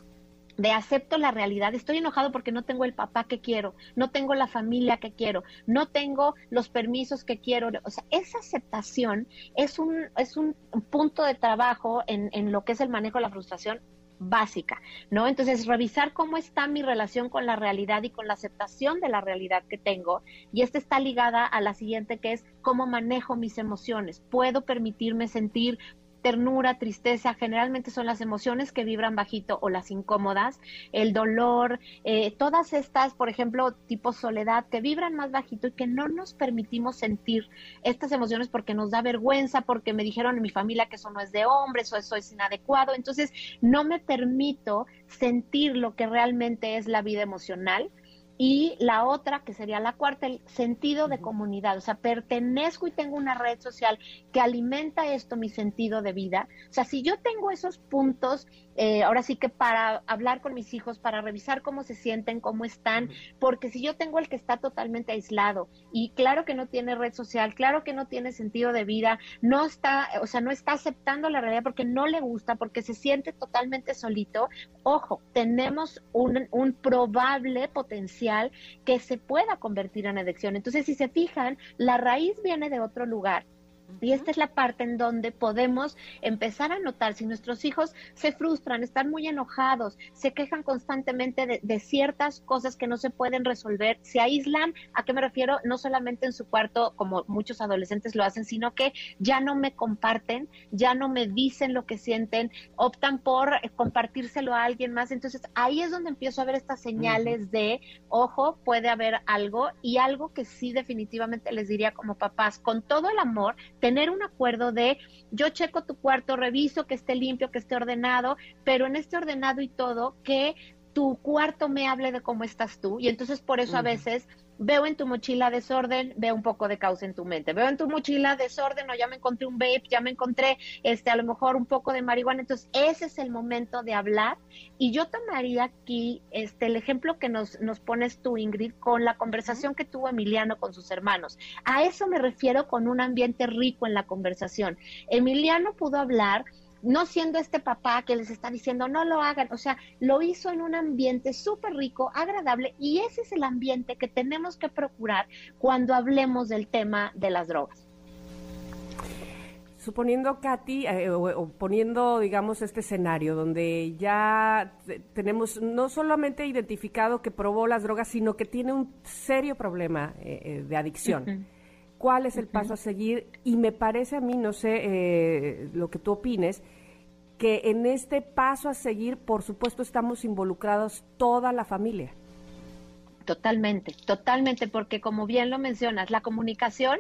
de acepto la realidad, estoy enojado porque no tengo el papá que quiero, no tengo la familia que quiero, no tengo los permisos que quiero. O sea, esa aceptación es un, es un punto de trabajo en, en lo que es el manejo de la frustración básica, ¿no? Entonces, revisar cómo está mi relación con la realidad y con la aceptación de la realidad que tengo. Y esta está ligada a la siguiente, que es cómo manejo mis emociones. Puedo permitirme sentir ternura, tristeza, generalmente son las emociones que vibran bajito o las incómodas, el dolor, eh, todas estas, por ejemplo, tipo soledad, que vibran más bajito y que no nos permitimos sentir estas emociones porque nos da vergüenza, porque me dijeron en mi familia que eso no es de hombres o eso es inadecuado, entonces no me permito sentir lo que realmente es la vida emocional y la otra, que sería la cuarta, el sentido de comunidad, o sea, pertenezco y tengo una red social que alimenta esto, mi sentido de vida. O sea, si yo tengo esos puntos, eh, ahora sí que para hablar con mis hijos, para revisar cómo se sienten, cómo están, porque si yo tengo el que está totalmente aislado y claro que no tiene red social, claro que no tiene sentido de vida, no está, o sea, no está aceptando la realidad porque no le gusta, porque se siente totalmente solito, ojo, tenemos un, un probable potencial que se pueda convertir en adicción. Entonces, si se fijan, la raíz viene de otro lugar y esta es la parte en donde podemos empezar a notar si nuestros hijos se frustran, están muy enojados, se quejan constantemente de, ciertas cosas que no se pueden resolver, se aíslan, ¿a qué me refiero? No solamente en su cuarto, como muchos adolescentes lo hacen, sino que ya no me comparten, ya no me dicen lo que sienten, optan por compartírselo a alguien más. Entonces ahí es donde empiezo a ver estas señales de, ojo, puede haber algo y algo que sí definitivamente les diría como papás, con todo el amor, tener un acuerdo de yo checo tu cuarto, reviso que esté limpio, que esté ordenado, pero en este ordenado y todo, que tu cuarto me hable de cómo estás tú. Y entonces por eso a veces veo en tu mochila desorden, veo un poco de caos en tu mente. Veo en tu mochila desorden o ya me encontré un vape, ya me encontré este a lo mejor un poco de marihuana. Entonces, ese es el momento de hablar y yo tomaría aquí este el ejemplo que nos nos pones tú Ingrid con la conversación que tuvo Emiliano con sus hermanos. A eso me refiero con un ambiente rico en la conversación. Emiliano pudo hablar no siendo este papá que les está diciendo no lo hagan, o sea, lo hizo en un ambiente súper rico, agradable, y ese es el ambiente que tenemos que procurar cuando hablemos del tema de las drogas. Suponiendo, Katy, eh, o, poniendo, digamos, este escenario donde ya tenemos no solamente identificado que probó las drogas, sino que tiene un serio problema eh, eh, de adicción. ¿Cuál es el paso a seguir? Y me parece a mí, no sé lo que tú opines, que en este paso a seguir, por supuesto, estamos involucrados toda la familia. Totalmente, totalmente, porque como bien lo mencionas, la comunicación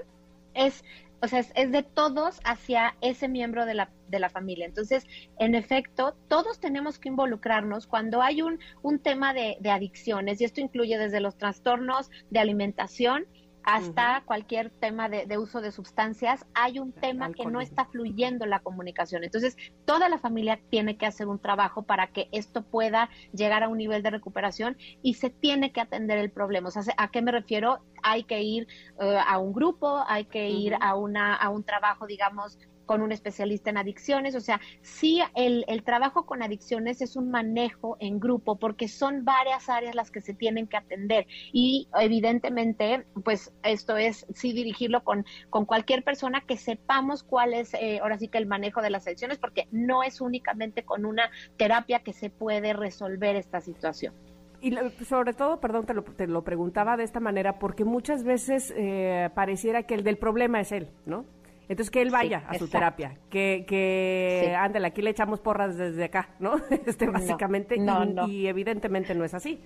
es, o sea, es, de todos hacia ese miembro de la, de la familia. Entonces, en efecto, todos tenemos que involucrarnos cuando hay un, un tema de adicciones, y esto incluye desde los trastornos de alimentación, hasta cualquier tema de, uso de sustancias, hay un tema que no está fluyendo en la comunicación. Entonces, toda la familia tiene que hacer un trabajo para que esto pueda llegar a un nivel de recuperación y se tiene que atender el problema. O sea, ¿a qué me refiero? Hay que ir eh, a un grupo, hay que ir a, una, a un trabajo, digamos, con un especialista en adicciones. O sea, sí, el, el, trabajo con adicciones es un manejo en grupo porque son varias áreas las que se tienen que atender. Y evidentemente, pues esto es sí dirigirlo con, con cualquier persona que sepamos cuál es eh, ahora sí que el manejo de las adicciones porque no es únicamente con una terapia que se puede resolver esta situación. Y sobre todo, perdón, te lo, te lo preguntaba de esta manera, porque muchas veces eh, pareciera que el del problema es él, ¿no? Entonces que él vaya a su terapia, que, que ándale, aquí le echamos porras desde acá, ¿no? Este, básicamente, y evidentemente no es así.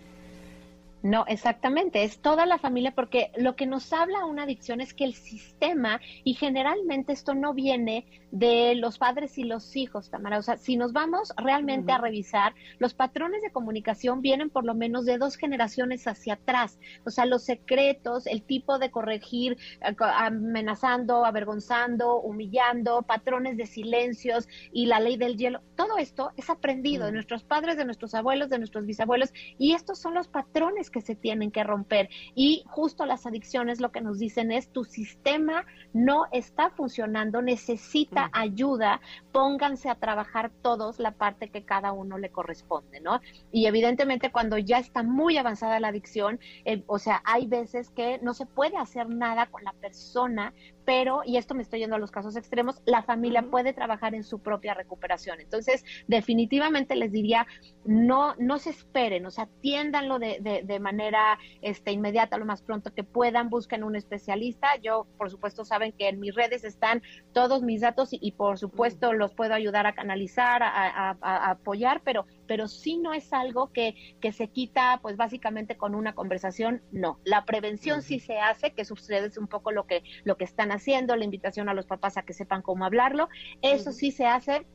No, exactamente, es toda la familia porque lo que nos habla una adicción es que el sistema, y generalmente esto no viene de los padres y los hijos, Tamara, o sea, si nos vamos realmente a revisar, los patrones de comunicación vienen por lo menos de dos generaciones hacia atrás, o sea, los secretos, el tipo de corregir, eh, amenazando, avergonzando, humillando, patrones de silencios y la ley del hielo, todo esto es aprendido de nuestros padres, de nuestros abuelos, de nuestros bisabuelos, y estos son los patrones que se tienen que romper. Y justo las adicciones lo que nos dicen es tu sistema no está funcionando, necesita ayuda, pónganse a trabajar todos la parte que cada uno le corresponde, ¿no? Y evidentemente cuando ya está muy avanzada la adicción, eh, o sea, hay veces que no se puede hacer nada con la persona pero, y esto me estoy yendo a los casos extremos, la familia puede trabajar en su propia recuperación. Entonces, definitivamente les diría, no, no se esperen, o sea, atiéndanlo de, de, de, manera este, inmediata, lo más pronto que puedan, busquen un especialista. Yo, por supuesto, saben que en mis redes están todos mis datos y, por supuesto, los puedo ayudar a canalizar, a, a, apoyar, pero, pero si no es algo que, que se quita, pues básicamente con una conversación, no. La prevención sí se hace, que sucede es un poco lo que, lo que están haciendo haciendo, la invitación a los papás a que sepan cómo hablarlo. Eso sí se hace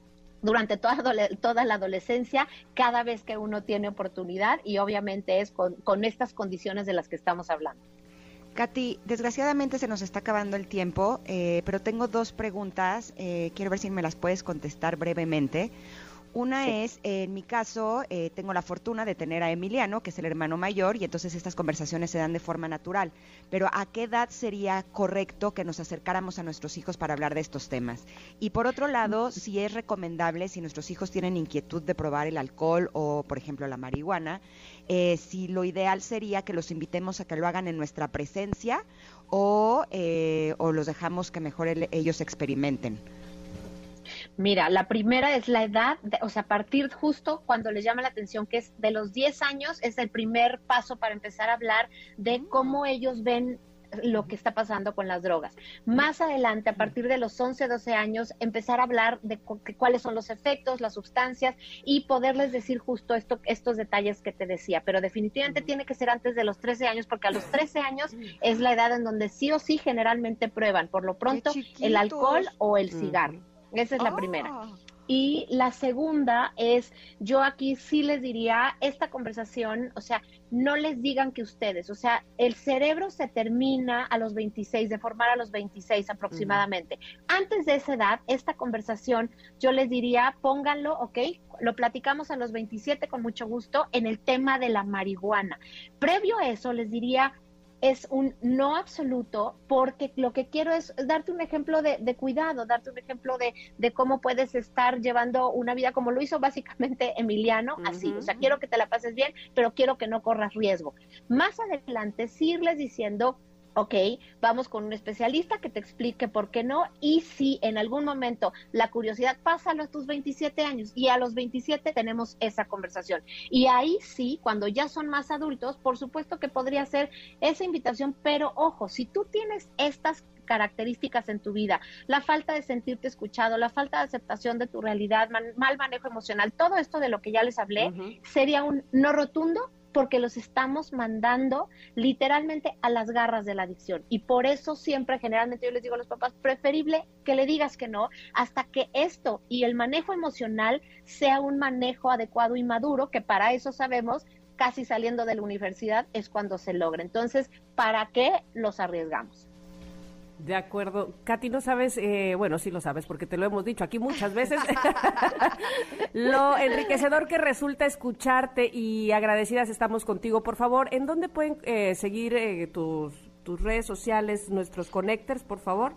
durante toda, toda la adolescencia, cada vez que uno tiene oportunidad y obviamente es con, con estas condiciones de las que estamos hablando. Katy, desgraciadamente se nos está acabando el tiempo, eh, pero tengo dos preguntas. Eh, quiero ver si me las puedes contestar brevemente. Una es, en mi caso, eh, tengo la fortuna de tener a Emiliano, que es el hermano mayor, y entonces estas conversaciones se dan de forma natural. Pero ¿a qué edad sería correcto que nos acercáramos a nuestros hijos para hablar de estos temas? Y por otro lado, si es recomendable, si nuestros hijos tienen inquietud de probar el alcohol o, por ejemplo, la marihuana, eh, si lo ideal sería que los invitemos a que lo hagan en nuestra presencia o, eh, o los dejamos que mejor ellos experimenten. Mira, la primera es la edad, o sea, a partir justo cuando les llama la atención, que es de los 10 años, es el primer paso para empezar a hablar de mm. cómo ellos ven lo que está pasando con las drogas. Más adelante, a partir de los 11, 12 años, empezar a hablar de cuáles son los efectos, las sustancias y poderles decir justo esto, estos detalles que te decía. Pero definitivamente tiene que ser antes de los 13 años, porque a los 13 años es la edad en donde sí o sí generalmente prueban, por lo pronto, el alcohol o el cigarro. Esa es la primera. Ah. Y la segunda es, yo aquí sí les diría, esta conversación, o sea, no les digan que ustedes, o sea, el cerebro se termina a los 26, de formar a los 26 aproximadamente. Antes de esa edad, esta conversación, yo les diría, pónganlo, ¿ok? Lo platicamos a los 27 con mucho gusto en el tema de la marihuana. Previo a eso, les diría, es un no absoluto porque lo que quiero es darte un ejemplo de, cuidado, darte un ejemplo de, de, cómo puedes estar llevando una vida como lo hizo básicamente Emiliano, así, o sea, quiero que te la pases bien, pero quiero que no corras riesgo. Más adelante, sí irles diciendo, ok, vamos con un especialista que te explique por qué no y si en algún momento la curiosidad pasa a tus 27 años y a los 27 tenemos esa conversación. Y ahí sí, cuando ya son más adultos, por supuesto que podría ser esa invitación, pero ojo, si tú tienes estas características en tu vida, la falta de sentirte escuchado, la falta de aceptación de tu realidad, mal manejo emocional, todo esto de lo que ya les hablé, sería un no rotundo porque los estamos mandando literalmente a las garras de la adicción. Y por eso siempre, generalmente yo les digo a los papás, preferible que le digas que no hasta que esto y el manejo emocional sea un manejo adecuado y maduro, que para eso sabemos casi saliendo de la universidad es cuando se logra. Entonces, ¿para qué los arriesgamos? De acuerdo. Katy, no sabes, eh, bueno, sí lo sabes porque te lo hemos dicho aquí muchas veces, lo enriquecedor que resulta escucharte y agradecidas estamos contigo. Por favor, ¿en dónde pueden eh, seguir eh, tus, tus redes sociales, nuestros connectors, por favor?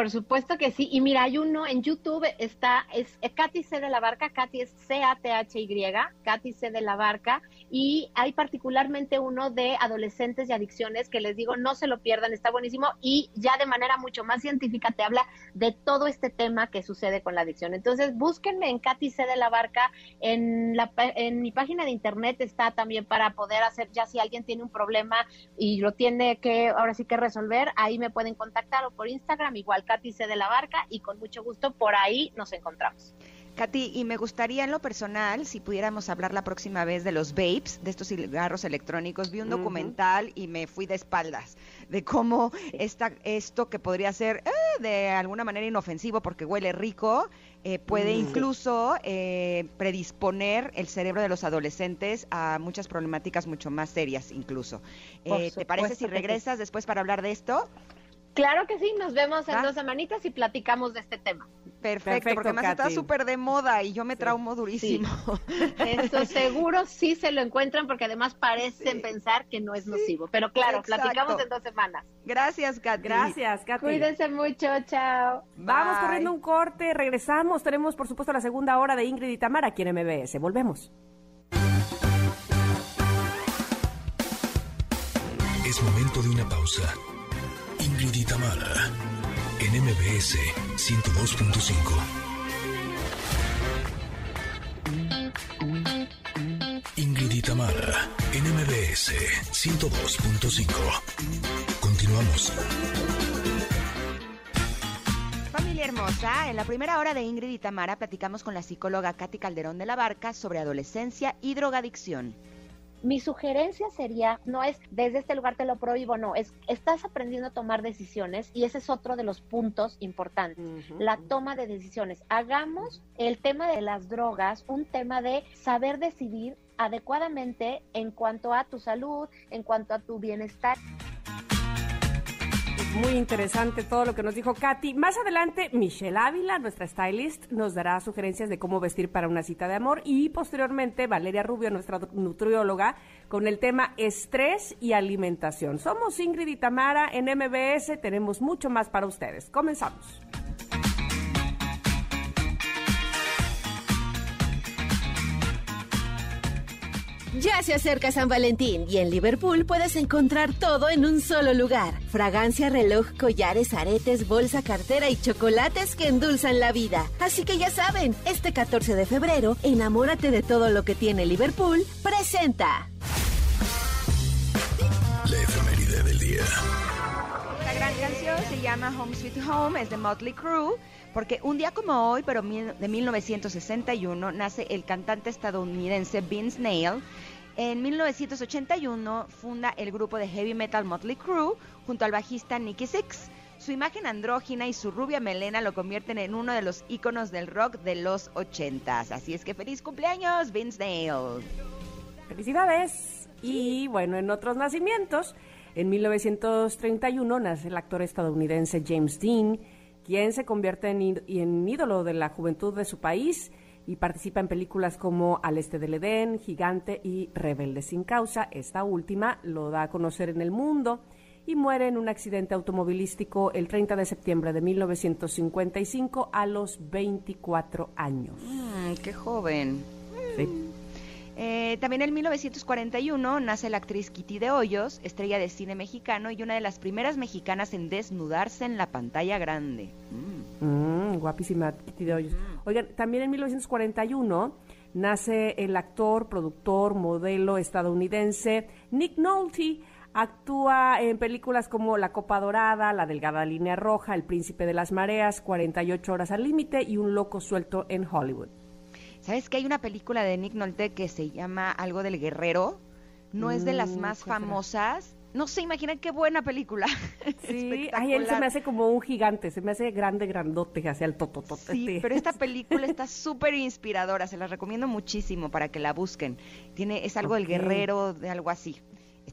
Por supuesto que sí. Y mira, hay uno en YouTube, está, es Katy C de la Barca, Katy es C-A-T-H-Y, Katy C de la Barca, y hay particularmente uno de adolescentes y adicciones que les digo, no se lo pierdan, está buenísimo, y ya de manera mucho más científica te habla de todo este tema que sucede con la adicción. Entonces, búsquenme en Katy C de la Barca, en, la, en mi página de internet está también para poder hacer, ya si alguien tiene un problema y lo tiene que, ahora sí que resolver, ahí me pueden contactar o por Instagram, igual Katy C. de la Barca y con mucho gusto por ahí nos encontramos. Katy, y me gustaría en lo personal, si pudiéramos hablar la próxima vez de los vapes, de estos cigarros electrónicos, vi un documental y me fui de espaldas de cómo esta, esto que podría ser eh, de alguna manera inofensivo porque huele rico, eh, puede incluso eh, predisponer el cerebro de los adolescentes a muchas problemáticas mucho más serias incluso. ¿Te parece si regresas después para hablar de esto? Claro que sí, nos vemos en dos semanitas y platicamos de este tema. Perfecto, porque además está súper de moda y yo me traumo durísimo. Eso seguro sí se lo encuentran porque además parecen pensar que no es nocivo. Pero claro, platicamos en dos semanas. Gracias, Katy. Gracias, Katy. Cuídense mucho, chao. Vamos corriendo un corte, regresamos. Tenemos, por supuesto, la segunda hora de Ingrid y Tamara aquí en MBS. Volvemos. Es momento de una pausa. Ingrid y Tamara en MBS 102.5. Ingrid y Tamara en MBS 102.5. Continuamos. Familia hermosa, en la primera hora de Ingrid y Tamara platicamos con la psicóloga Katy Calderón de la Barca sobre adolescencia y drogadicción. Mi sugerencia sería, no es desde este lugar te lo prohíbo, no, es estás aprendiendo a tomar decisiones y ese es otro de los puntos importantes, la toma de decisiones. Hagamos el tema de las drogas un tema de saber decidir adecuadamente en cuanto a tu salud, en cuanto a tu bienestar. Muy interesante todo lo que nos dijo Katy. Más adelante, Michelle Ávila, nuestra stylist, nos dará sugerencias de cómo vestir para una cita de amor. Y posteriormente, Valeria Rubio, nuestra nutrióloga, con el tema estrés y alimentación. Somos Ingrid y Tamara en MBS. Tenemos mucho más para ustedes. Comenzamos. Ya se acerca San Valentín y en Liverpool puedes encontrar todo en un solo lugar. Fragancia, reloj, collares, aretes, bolsa, cartera y chocolates que endulzan la vida. Así que ya saben, este 14 de febrero, enamórate de todo lo que tiene Liverpool. Presenta. La efeméride del día. La gran canción se llama Home Sweet Home, es de Motley Crue, porque un día como hoy, pero de 1961, nace el cantante estadounidense Vince Neil, en 1981 funda el grupo de heavy metal Motley Crue junto al bajista Nicky Six. Su imagen andrógina y su rubia melena lo convierten en uno de los íconos del rock de los 80s. Así es que feliz cumpleaños, Vince Neil. Felicidades. Y bueno, en otros nacimientos, en 1931 nace el actor estadounidense James Dean, quien se convierte en ídolo de la juventud de su país y participa en películas como Al Este del Edén, Gigante y Rebelde sin causa. Esta última lo da a conocer en el mundo y muere en un accidente automovilístico el 30 de septiembre de 1955 a los 24 años. Mm, ¡Qué joven! Eh, también en 1941 nace la actriz Kitty de Hoyos, estrella de cine mexicano y una de las primeras mexicanas en desnudarse en la pantalla grande. Mm. Mm, guapísima Kitty de Hoyos. Oigan, también en 1941 nace el actor, productor, modelo estadounidense Nick Nolte. Actúa en películas como La Copa Dorada, La Delgada Línea Roja, El Príncipe de las Mareas, 48 Horas al Límite y Un Loco Suelto en Hollywood. ¿Sabes que hay una película de Nick Nolte que se llama Algo del Guerrero? No es de las mm, más famosas. No se imaginan qué buena película. Sí, ay, él se me hace como un gigante, se me hace grande, grandote, hacia el tototote. Sí, pero esta película está súper inspiradora, se la recomiendo muchísimo para que la busquen. Tiene, es algo del guerrero, de algo así.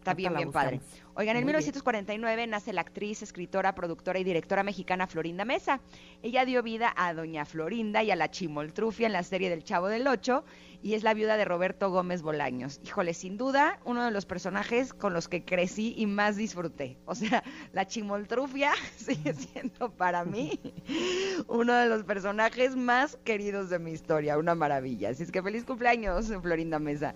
Está bien, bien padre. Oigan, en 1949 nace la actriz, escritora, productora y directora mexicana Florinda Mesa. Ella dio vida a Doña Florinda y a la Chimoltrufia en la serie del Chavo del Ocho y es la viuda de Roberto Gómez Bolaños. Híjole, sin duda, uno de los personajes con los que crecí y más disfruté. O sea, la Chimoltrufia sigue siendo para mí uno de los personajes más queridos de mi historia. Una maravilla. Así es que feliz cumpleaños, Florinda Mesa.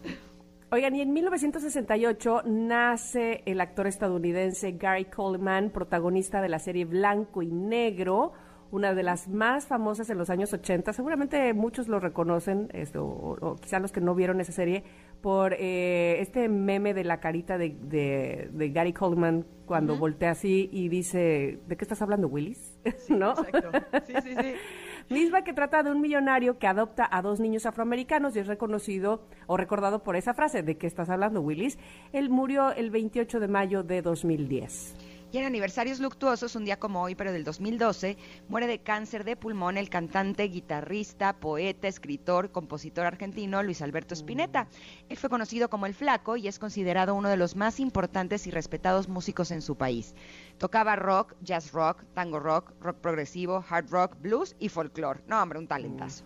Oigan, y en 1968 nace el actor estadounidense Gary Coleman, protagonista de la serie Blanco y Negro, una de las más famosas en los años 80. Seguramente muchos lo reconocen, esto, o, quizá los que no vieron esa serie, por eh, este meme de la carita de, Gary Coleman cuando voltea así y dice, ¿de qué estás hablando, Willis? ¿No? Exacto. Sí, sí, sí misma que trata de un millonario que adopta a dos niños afroamericanos y es reconocido o recordado por esa frase de que estás hablando, Willis. Él murió el 28 de mayo de 2010. Y en aniversarios luctuosos, un día como hoy, pero del 2012, muere de cáncer de pulmón el cantante, guitarrista, poeta, escritor, compositor argentino Luis Alberto Spinetta. Él fue conocido como El Flaco y es considerado uno de los más importantes y respetados músicos en su país. Tocaba rock, jazz rock, tango rock, rock progresivo, hard rock, blues y folclore. No, hombre, un talentazo.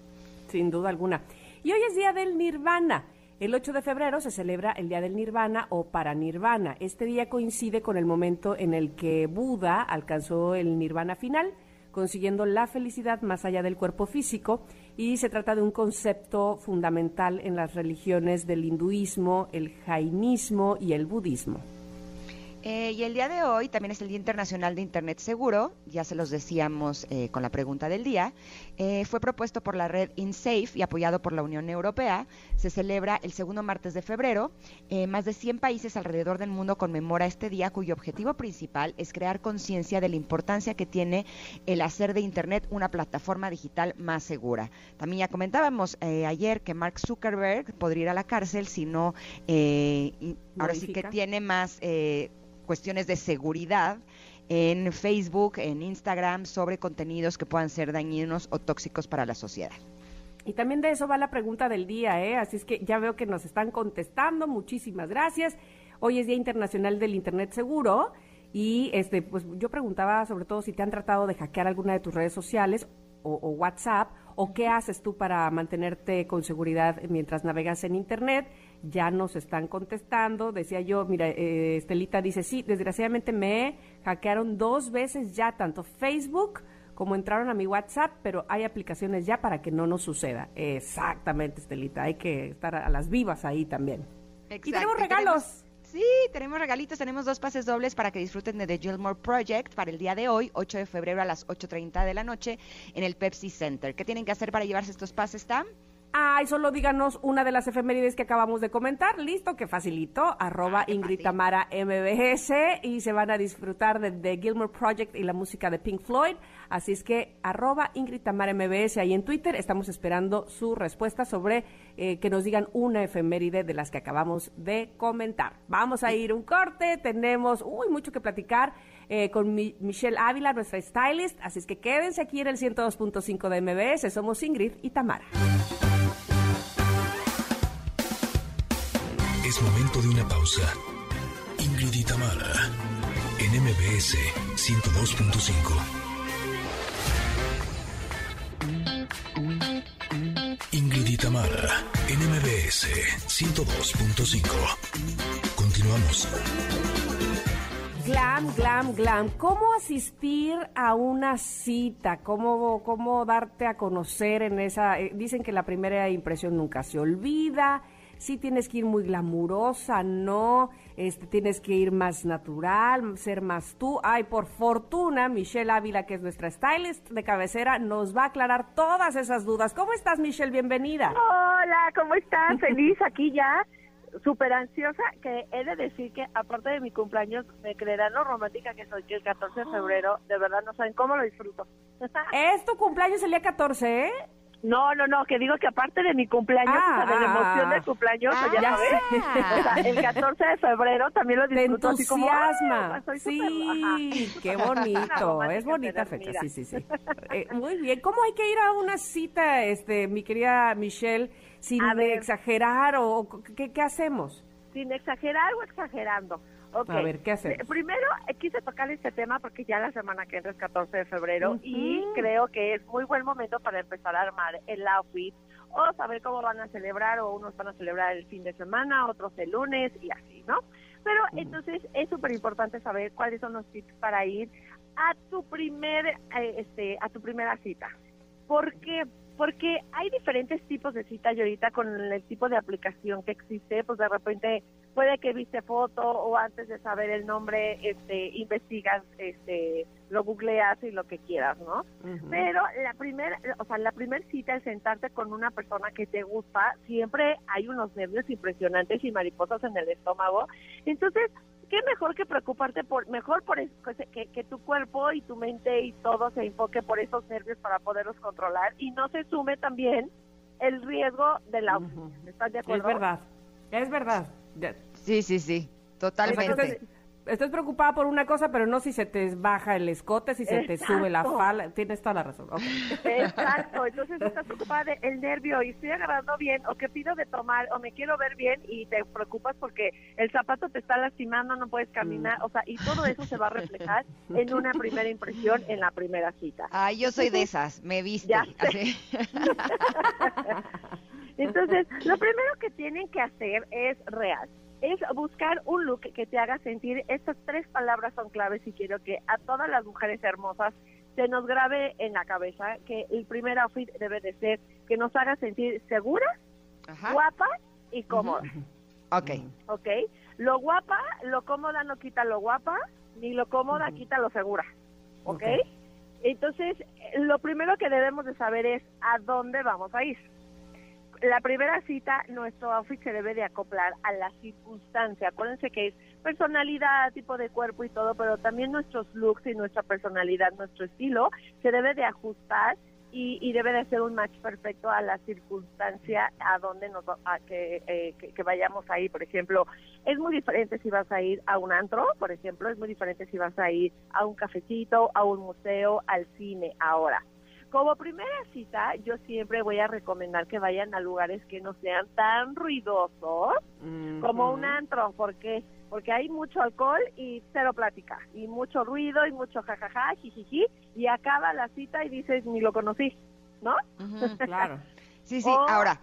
Sin duda alguna. Y hoy es día del Nirvana. El 8 de febrero se celebra el Día del Nirvana o Paranirvana. Este día coincide con el momento en el que Buda alcanzó el Nirvana final, consiguiendo la felicidad más allá del cuerpo físico, y se trata de un concepto fundamental en las religiones del hinduismo, el jainismo y el budismo. Eh, y el día de hoy también es el Día Internacional de Internet Seguro, ya se los decíamos eh, con la pregunta del día. Eh, fue propuesto por la red InSafe y apoyado por la Unión Europea. Se celebra el segundo martes de febrero. más de 100 países alrededor del mundo conmemora este día cuyo objetivo principal es crear conciencia de la importancia que tiene el hacer de Internet una plataforma digital más segura. También ya comentábamos ayer que Mark Zuckerberg podría ir a la cárcel si no, ahora sí que tiene más cuestiones de seguridad en Facebook, en Instagram, sobre contenidos que puedan ser dañinos o tóxicos para la sociedad. Y también de eso va la pregunta del día, ¿eh? Así es que ya veo que nos están contestando. Muchísimas gracias. Hoy es Día Internacional del Internet Seguro. Y este, pues yo preguntaba sobre todo si te han tratado de hackear alguna de tus redes sociales o, o WhatsApp, o qué haces tú para mantenerte con seguridad mientras navegas en Internet ya nos están contestando. Decía yo, mira, eh, Estelita dice, sí, desgraciadamente me hackearon dos veces ya, tanto Facebook como entraron a mi WhatsApp, pero hay aplicaciones ya para que no nos suceda. Exactamente, Estelita, hay que estar a las vivas ahí también. Y tenemos regalos. Sí, tenemos regalitos, tenemos dos pases dobles para que disfruten de The Gilmore Project para el día de hoy, 8 de febrero a las 8.30 de la noche en el Pepsi Center. ¿Qué tienen que hacer para llevarse estos pases, Tam? Ay, solo díganos una de las efemérides que acabamos de comentar. Listo, que facilito. Arroba Ingrid Tamara MBS y se van a disfrutar de The Gilmore Project y la música de Pink Floyd. Así es que arroba Ingrid Tamara MBS ahí en Twitter. Estamos esperando su respuesta sobre eh, que nos digan una efeméride de las que acabamos de comentar. Vamos a ir un corte. Tenemos, uy, mucho que platicar. Eh, con Michelle Ávila, nuestra stylist. Así es que quédense aquí en el 102.5 de MBS. Somos Ingrid y Tamara. Es momento de una pausa. Ingrid y Tamara, en MBS 102.5. Ingrid y Tamara, en MBS 102.5. Continuamos. Glam, glam, glam. ¿Cómo asistir a una cita? ¿Cómo, cómo darte a conocer en esa... Eh, dicen que la primera impresión nunca se olvida sí tienes que ir muy glamurosa, no, este, tienes que ir más natural, ser más tú. Ay, por fortuna, Michelle Ávila, que es nuestra stylist de cabecera, nos va a aclarar todas esas dudas. ¿Cómo estás, Michelle? Bienvenida. Hola, ¿cómo estás? Feliz aquí ya súper ansiosa, que he de decir que aparte de mi cumpleaños, me creerán lo romántica que soy, que el 14 de febrero, de verdad no saben cómo lo disfruto. ¿Es tu cumpleaños el día 14, eh? No, no, no, que digo que aparte de mi cumpleaños, o sea, de la ah, emoción del cumpleaños, ah, ya, sabes, o sea, el 14 de febrero también lo disfruto así como, sí, qué bonito, es bonita fecha, sí, sí, sí. Eh, muy bien, ¿cómo hay que ir a una cita, este, mi querida Michelle, sin exagerar o qué, qué hacemos? Sin exagerar o exagerando. A ver, ¿qué haces? Primero, eh, quise tocar este tema porque ya la semana que entra es 14 de febrero y creo que es muy buen momento para empezar a armar el outfit o saber cómo van a celebrar o unos van a celebrar el fin de semana, otros el lunes y así, ¿no? Pero entonces es súper importante saber cuáles son los tips para ir a tu primer, eh, este, a tu primera cita. ¿Por qué? Porque hay diferentes tipos de cita y ahorita con el tipo de aplicación que existe, pues de repente puede que viste foto o antes de saber el nombre, este, investigas, este, lo googleas y lo que quieras, ¿no? Pero la primera, o sea, la primera cita, el sentarte con una persona que te gusta, siempre hay unos nervios impresionantes y mariposas en el estómago. Entonces, qué mejor que preocuparte por, mejor por que, que, tu cuerpo y tu mente y todo se enfoque por esos nervios para poderlos controlar y no se sume también el riesgo de la... ¿Estás de acuerdo? Es verdad, es verdad. Sí, sí, sí, totalmente. estás preocupada por una cosa, pero no si se te baja el escote, si se te sube la falda. Tienes toda la razón. Exacto. Entonces estás preocupada del nervio y estoy agarrando bien, o que pido de tomar, o me quiero ver bien, y te preocupas porque el zapato te está lastimando, no puedes caminar. O sea, y todo eso se va a reflejar en una primera impresión en la primera cita. Ay, yo soy de esas. Me viste. Entonces, lo primero que tienen que hacer es real es buscar un look que te haga sentir, estas tres palabras son claves y quiero que a todas las mujeres hermosas se nos grabe en la cabeza que el primer outfit debe de ser que nos haga sentir seguras, guapas y cómodas. Ok. Ok. Lo guapa, lo cómoda no quita lo guapa, ni lo cómoda quita lo segura. ¿Ok? Entonces, lo primero que debemos de saber es a dónde vamos a ir. La primera cita, nuestro outfit se debe de acoplar a la circunstancia. Acuérdense que es personalidad, tipo de cuerpo y todo, pero también nuestros looks y nuestra personalidad, nuestro estilo, se debe de ajustar y, debe de ser un match perfecto a la circunstancia a donde nos a eh, que, que, vayamos a ir. Por ejemplo, es muy diferente si vas a ir a un antro, por ejemplo, es muy diferente si vas a ir a un cafecito, a un museo, al cine. Ahora, como primera cita, yo siempre voy a recomendar que vayan a lugares que no sean tan ruidosos como un antro, porque porque hay mucho alcohol y cero plática, y mucho ruido y mucho jajaja, jijiji, y acaba la cita y dices, ni lo conocí, ¿no? claro. sí, sí, ahora,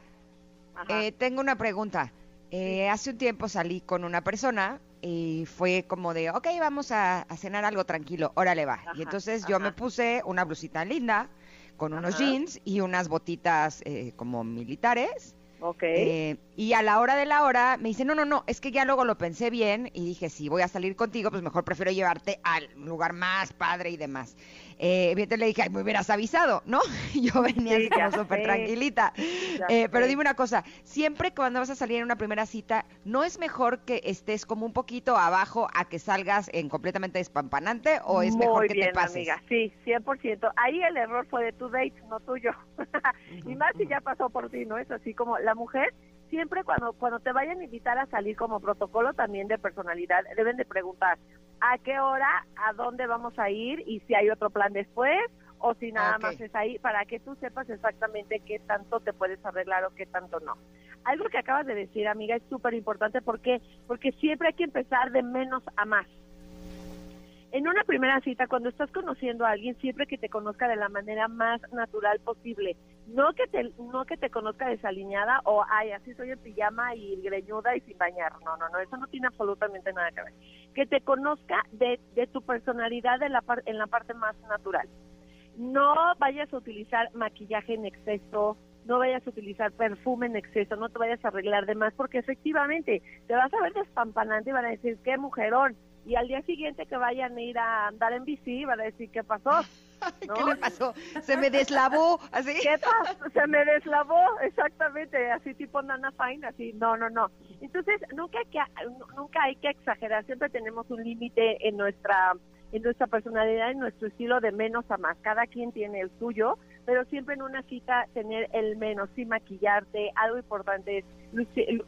eh, tengo una pregunta. Eh, hace un tiempo salí con una persona y fue como de, ok, vamos a, cenar algo tranquilo, órale va. y entonces yo me puse una blusita linda con unos jeans y unas botitas eh, como militares Ok. Eh, y a la hora de la hora me dice, no, no, no, es que ya luego lo pensé bien y dije, si voy a salir contigo, pues mejor prefiero llevarte al lugar más padre y demás. Eh, le dije, ay, me hubieras avisado, ¿no? Yo venía así como súper tranquilita. Eh, pero dime una cosa, siempre cuando vas a salir en una primera cita, ¿no es mejor que estés como un poquito abajo a que salgas en completamente despampanante o es mejor que te pases? amiga, sí, 100%. Ahí el error fue de tu date, no tuyo. y más si ya pasó por ti, ¿no? Es así como la mujer siempre cuando cuando te vayan a invitar a salir como protocolo también de personalidad, deben de preguntar a qué hora, a dónde vamos a ir y si hay otro plan después o si nada más es ahí para que tú sepas exactamente qué tanto te puedes arreglar o qué tanto no. Algo que acabas de decir, amiga, es súper importante porque porque siempre hay que empezar de menos a más en una primera cita, cuando estás conociendo a alguien, siempre que te conozca de la manera más natural posible. No que te, no que te conozca desaliñada o, ay, así soy en pijama y greñuda y sin bañar. No, no, no, eso no tiene absolutamente nada que ver. Que te conozca de, de tu personalidad en la, en la parte más natural. No vayas a utilizar maquillaje en exceso, no vayas a utilizar perfume en exceso, no te vayas a arreglar de más, porque efectivamente te vas a ver despampanante y van a decir, qué mujerón y al día siguiente que vayan a ir a andar en bici van a decir qué pasó. ¿Qué le pasó? Se me deslavó, así. ¿Qué pasó? Se me deslavó, exactamente, así tipo Nana Fine, así. No, no, no. Entonces, nunca hay que nunca hay que exagerar, siempre tenemos un límite en nuestra en nuestra personalidad, en nuestro estilo de menos a más. Cada quien tiene el suyo, pero siempre en una cita tener el menos, sin maquillarte. Algo importante es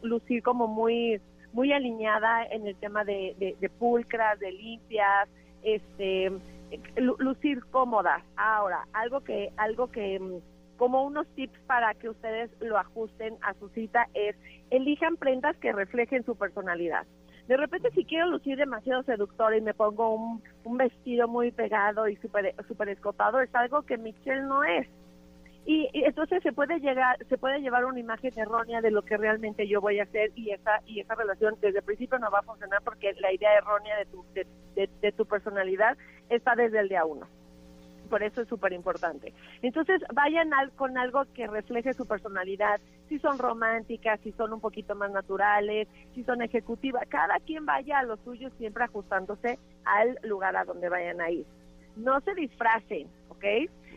lucir como muy muy alineada en el tema de, de, pulcras, de limpias, este, lucir cómodas. Ahora, algo que, algo que, mm, como unos tips para que ustedes lo ajusten a su cita es, elijan prendas que reflejen su personalidad. De repente si quiero lucir demasiado seductor y me pongo un, un vestido muy pegado y súper super escotado, es algo que Michelle no es y, entonces se puede llegar se puede llevar una imagen errónea de lo que realmente yo voy a hacer y esa y esa relación desde el principio no va a funcionar porque la idea errónea de tu de, tu personalidad está desde el día uno por eso es súper importante. Entonces, vayan al, con algo que refleje su personalidad, si son románticas, si son un poquito más naturales, si son ejecutivas, cada quien vaya a lo suyo siempre ajustándose al lugar a donde vayan a ir. No se disfracen, ¿ok?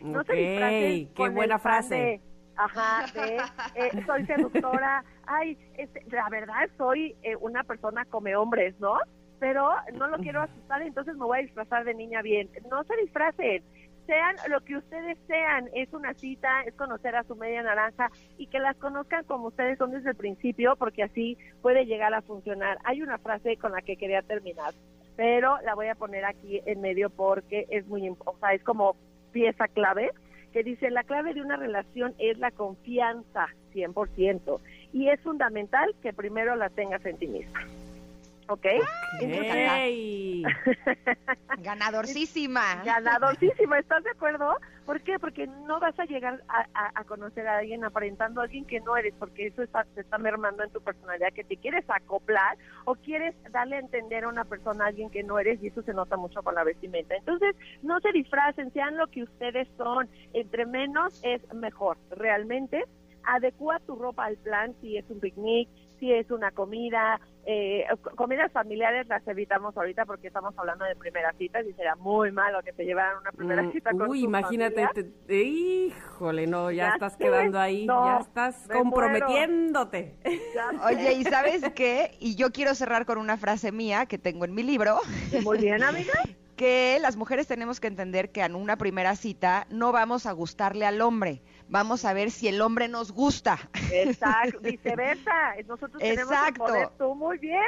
No se disfracen qué buena frase. ajá, de, eh, soy seductora, ay, este, la verdad soy eh, una persona come hombres, ¿no? Pero no lo quiero asustar, entonces me voy a disfrazar de niña bien. No se disfracen, sean lo que ustedes sean. Es una cita, es conocer a su media naranja y que las conozcan como ustedes son desde el principio, porque así puede llegar a funcionar. Hay una frase con la que quería terminar, pero la voy a poner aquí en medio porque es muy, o sea, es como pieza clave que dice la clave de una relación es la confianza 100% y es fundamental que primero la tengas en ti misma. ¿Ok? okay. Ganadorcísima. Ganadorcísima, ¿estás de acuerdo? ¿Por qué? Porque no vas a llegar a, conocer a alguien aparentando a alguien que no eres, porque eso está, se está mermando en tu personalidad, que te quieres acoplar o quieres darle a entender a una persona a alguien que no eres y eso se nota mucho con la vestimenta. Entonces, no se disfracen, sean lo que ustedes son. Entre menos es mejor, realmente. Adecua tu ropa al plan si es un picnic, si es una comida, eh, comidas familiares las evitamos ahorita porque estamos hablando de primeras citas y será muy malo que te llevaran una primera Mm, cita con Uy, tu imagínate, te- híjole, no, ya, Ya estás sé, quedando ahí, no, ya estás comprometiéndote. Ya. Oye, ¿y sabes qué? Y yo quiero cerrar con una frase mía que tengo en mi libro, Muy bien, amiga. que las mujeres tenemos que entender que en una primera cita no vamos a gustarle al hombre, vamos a ver si el hombre nos gusta. Exacto, viceversa. Nosotros tenemos Exacto. el poder, tú muy bien.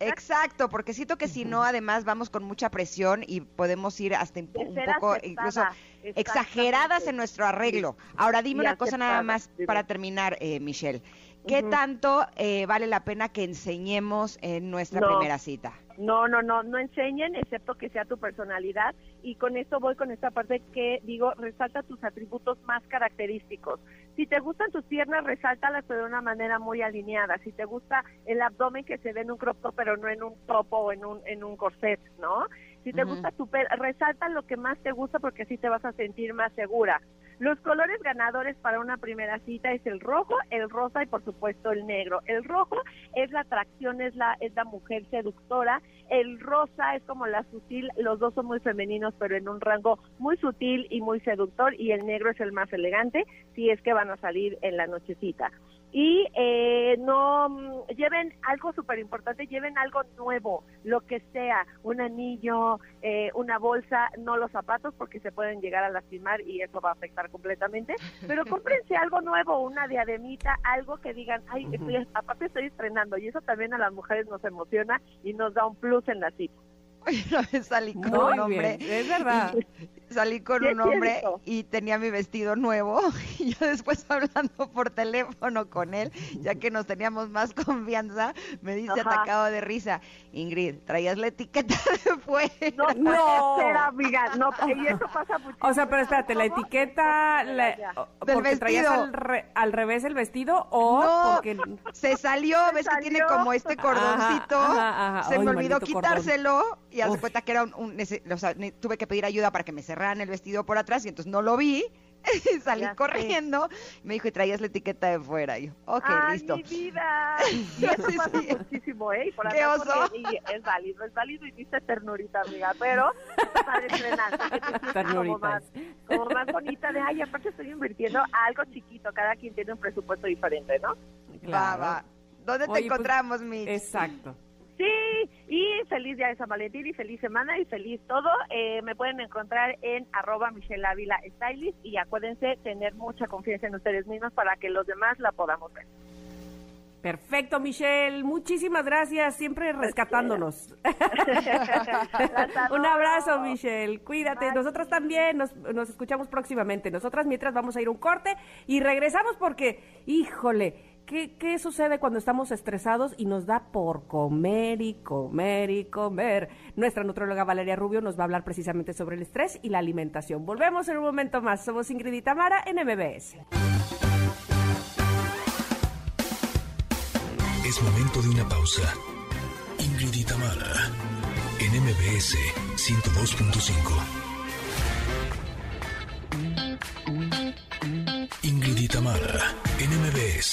Exacto, porque siento que si no, además vamos con mucha presión y podemos ir hasta un, poco aceptada, incluso exageradas en nuestro arreglo. Ahora dime Y una cosa nada más dime. para terminar, eh, Michelle. ¿Qué tanto eh, vale la pena que enseñemos en nuestra No. primera cita? No, no, no, no enseñen, excepto que sea tu personalidad. Y con esto voy con esta parte que digo, resalta tus atributos más característicos. Si te gustan tus piernas, resáltalas pero de una manera muy alineada. Si te gusta el abdomen, que se ve en un crop top, pero no en un topo o en un, en un corset, ¿no? Si te gusta tu pelo, resalta lo que más te gusta porque así te vas a sentir más segura. Los colores ganadores para una primera cita es el rojo, el rosa y por supuesto el negro. El rojo es la atracción, es la, es la mujer seductora. El rosa es como la sutil, los dos son muy femeninos, pero en un rango muy sutil y muy seductor. Y el negro es el más elegante, si es que van a salir en la nochecita. Y eh, no mm, lleven algo súper importante, lleven algo nuevo, lo que sea, un anillo, eh, una bolsa, no los zapatos porque se pueden llegar a lastimar y eso va a afectar completamente, pero cómprense algo nuevo, una diademita, algo que digan, ay, estoy, aparte estoy estrenando y eso también a las mujeres nos emociona y nos da un plus en la cita. Oye, una vez salí con Muy un hombre. bien, es verdad. Salí con un hombre cierto. y tenía mi vestido nuevo y yo después hablando por teléfono con él, ya que nos teníamos más confianza, me dice Ajá. atacado de risa, Ingrid, traías la etiqueta de fuera. No, No. ser, amiga, no, y eso pasa muchísimo. O sea, pero espérate, la etiqueta, la- porque traías vestido. al, re- al revés el vestido o No, porque... se salió, ves que tiene salió. como este cordoncito, Ajá, ajá, ajá. se Ay, me olvidó maldito cordón. quitárselo y Uf. cuenta que era un, un o sea, tuve que pedir ayuda para que me el vestido por atrás y entonces no lo vi. Salí Ya sé. corriendo, me dijo, y traías la etiqueta de fuera. Y yo, ok, Ay, listo. mi vida. Y eso Sí, pasa sí. muchísimo, ¿eh? Y por Qué oso. y es válido, es válido y dice ternurita, amiga, pero para estrenar, que te sientes como más, como más bonita de, ay, aparte estoy invirtiendo a algo chiquito, cada quien tiene un presupuesto diferente, ¿no? Va, Claro. va. ¿Dónde Oye, te pues, encontramos, Mitch? Exacto. Sí, y feliz día de San Valentín y feliz semana y feliz todo. Eh, me pueden encontrar en arroba Michelle Ávila Stylist y acuérdense tener mucha confianza en ustedes mismos para que los demás la podamos ver. Perfecto, Michelle. Muchísimas gracias, siempre rescatándonos. Las adoro. Un abrazo, Michelle. Cuídate. Nosotras también nos, nos escuchamos próximamente. Nosotras mientras vamos a ir un corte y regresamos porque, híjole, ¿qué, ¿qué sucede cuando estamos estresados y nos da por comer y comer y comer? Nuestra nutróloga Valeria Rubio nos va a hablar precisamente sobre el estrés y la alimentación. Volvemos en un momento más. Somos Ingrid y Tamara en MBS. Es momento de una pausa. Ingrid y Tamara, en MBS 102.5.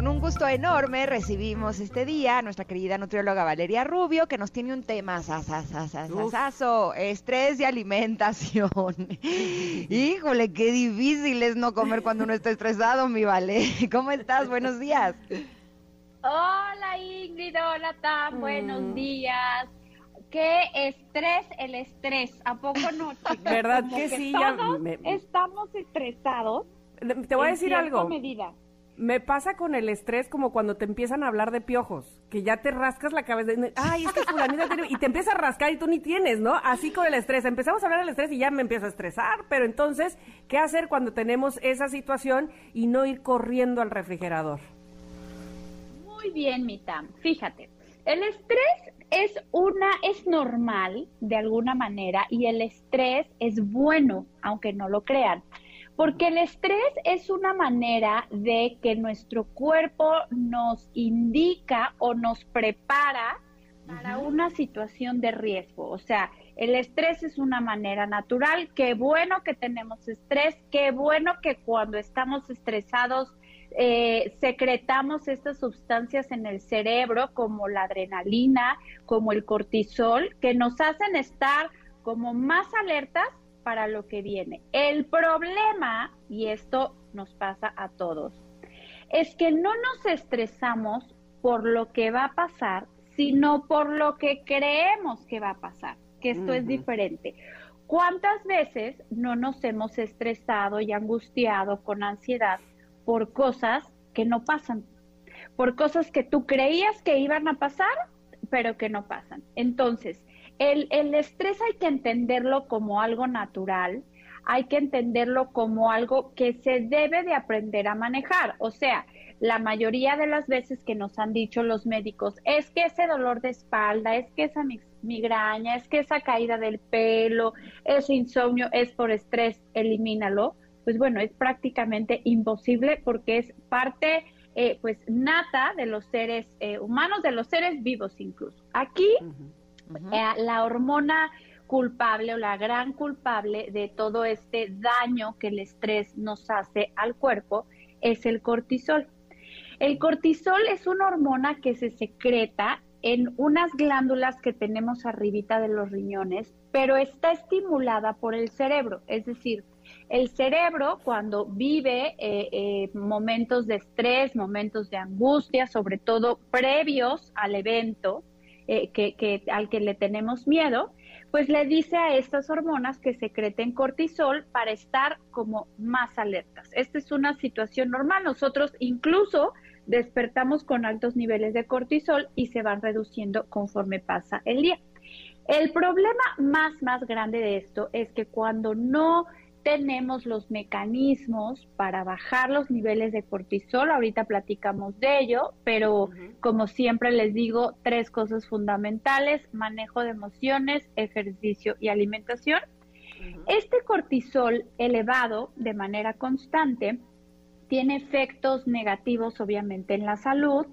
Con un gusto enorme recibimos este día a nuestra querida nutrióloga Valeria Rubio, que nos tiene un tema sasasasasasaso, estrés y alimentación. Híjole, qué difícil es no comer cuando uno está estresado, mi Vale. ¿Cómo estás? Buenos días. Hola Ingrid, hola Tam, Mm. buenos días. Qué estrés el estrés, ¿a poco no? chicas? ¿Verdad Como que sí? Ya Todos me- estamos estresados. Te voy a decir algo. medida. Me pasa con el estrés como cuando te empiezan a hablar de piojos, que ya te rascas la cabeza, ay, es que fulanita tiene, y te empieza a rascar y tú ni tienes, ¿no? Así con el estrés. Empezamos a hablar del estrés y ya me empiezo a estresar, pero entonces, ¿qué hacer cuando tenemos esa situación y no ir corriendo al refrigerador? Muy bien, mi Tam. Fíjate, el estrés es una, es normal de alguna manera y el estrés es bueno, aunque no lo crean. Porque el estrés es una manera de que nuestro cuerpo nos indica o nos prepara para una situación de riesgo. O sea, el estrés es una manera natural. Qué bueno que tenemos estrés, qué bueno que cuando estamos estresados eh, secretamos estas sustancias en el cerebro como la adrenalina, como el cortisol, que nos hacen estar como más alertas para lo que viene. El problema, y esto nos pasa a todos, es que no nos estresamos por lo que va a pasar, sino por lo que creemos que va a pasar, que esto es diferente. ¿Cuántas veces no nos hemos estresado y angustiado con ansiedad por cosas que no pasan? Por cosas que tú creías que iban a pasar, pero que no pasan. Entonces, el, el estrés hay que entenderlo como algo natural, hay que entenderlo como algo que se debe de aprender a manejar. O sea, la mayoría de las veces que nos han dicho los médicos es que ese dolor de espalda, es que esa migraña, es que esa caída del pelo, ese insomnio es por estrés, elimínalo. Pues bueno, es prácticamente imposible porque es parte eh, pues nata de los seres eh, humanos, de los seres vivos incluso. Aquí eh, la hormona culpable o la gran culpable de todo este daño que el estrés nos hace al cuerpo es el cortisol. El cortisol es una hormona que se secreta en unas glándulas que tenemos arribita de los riñones, pero está estimulada por el cerebro. Es decir, el cerebro cuando vive eh, eh, momentos de estrés, momentos de angustia, sobre todo previos al evento eh, que, al que le tenemos miedo, pues le dice a estas hormonas que secreten cortisol para estar como más alertas. Esta es una situación normal. Nosotros incluso despertamos con altos niveles de cortisol y se van reduciendo conforme pasa el día. El problema más, más grande de esto es que cuando no tenemos los mecanismos para bajar los niveles de cortisol, ahorita platicamos de ello, pero como siempre les digo, tres cosas fundamentales, manejo de emociones, ejercicio y alimentación. Este cortisol elevado de manera constante tiene efectos negativos obviamente en la salud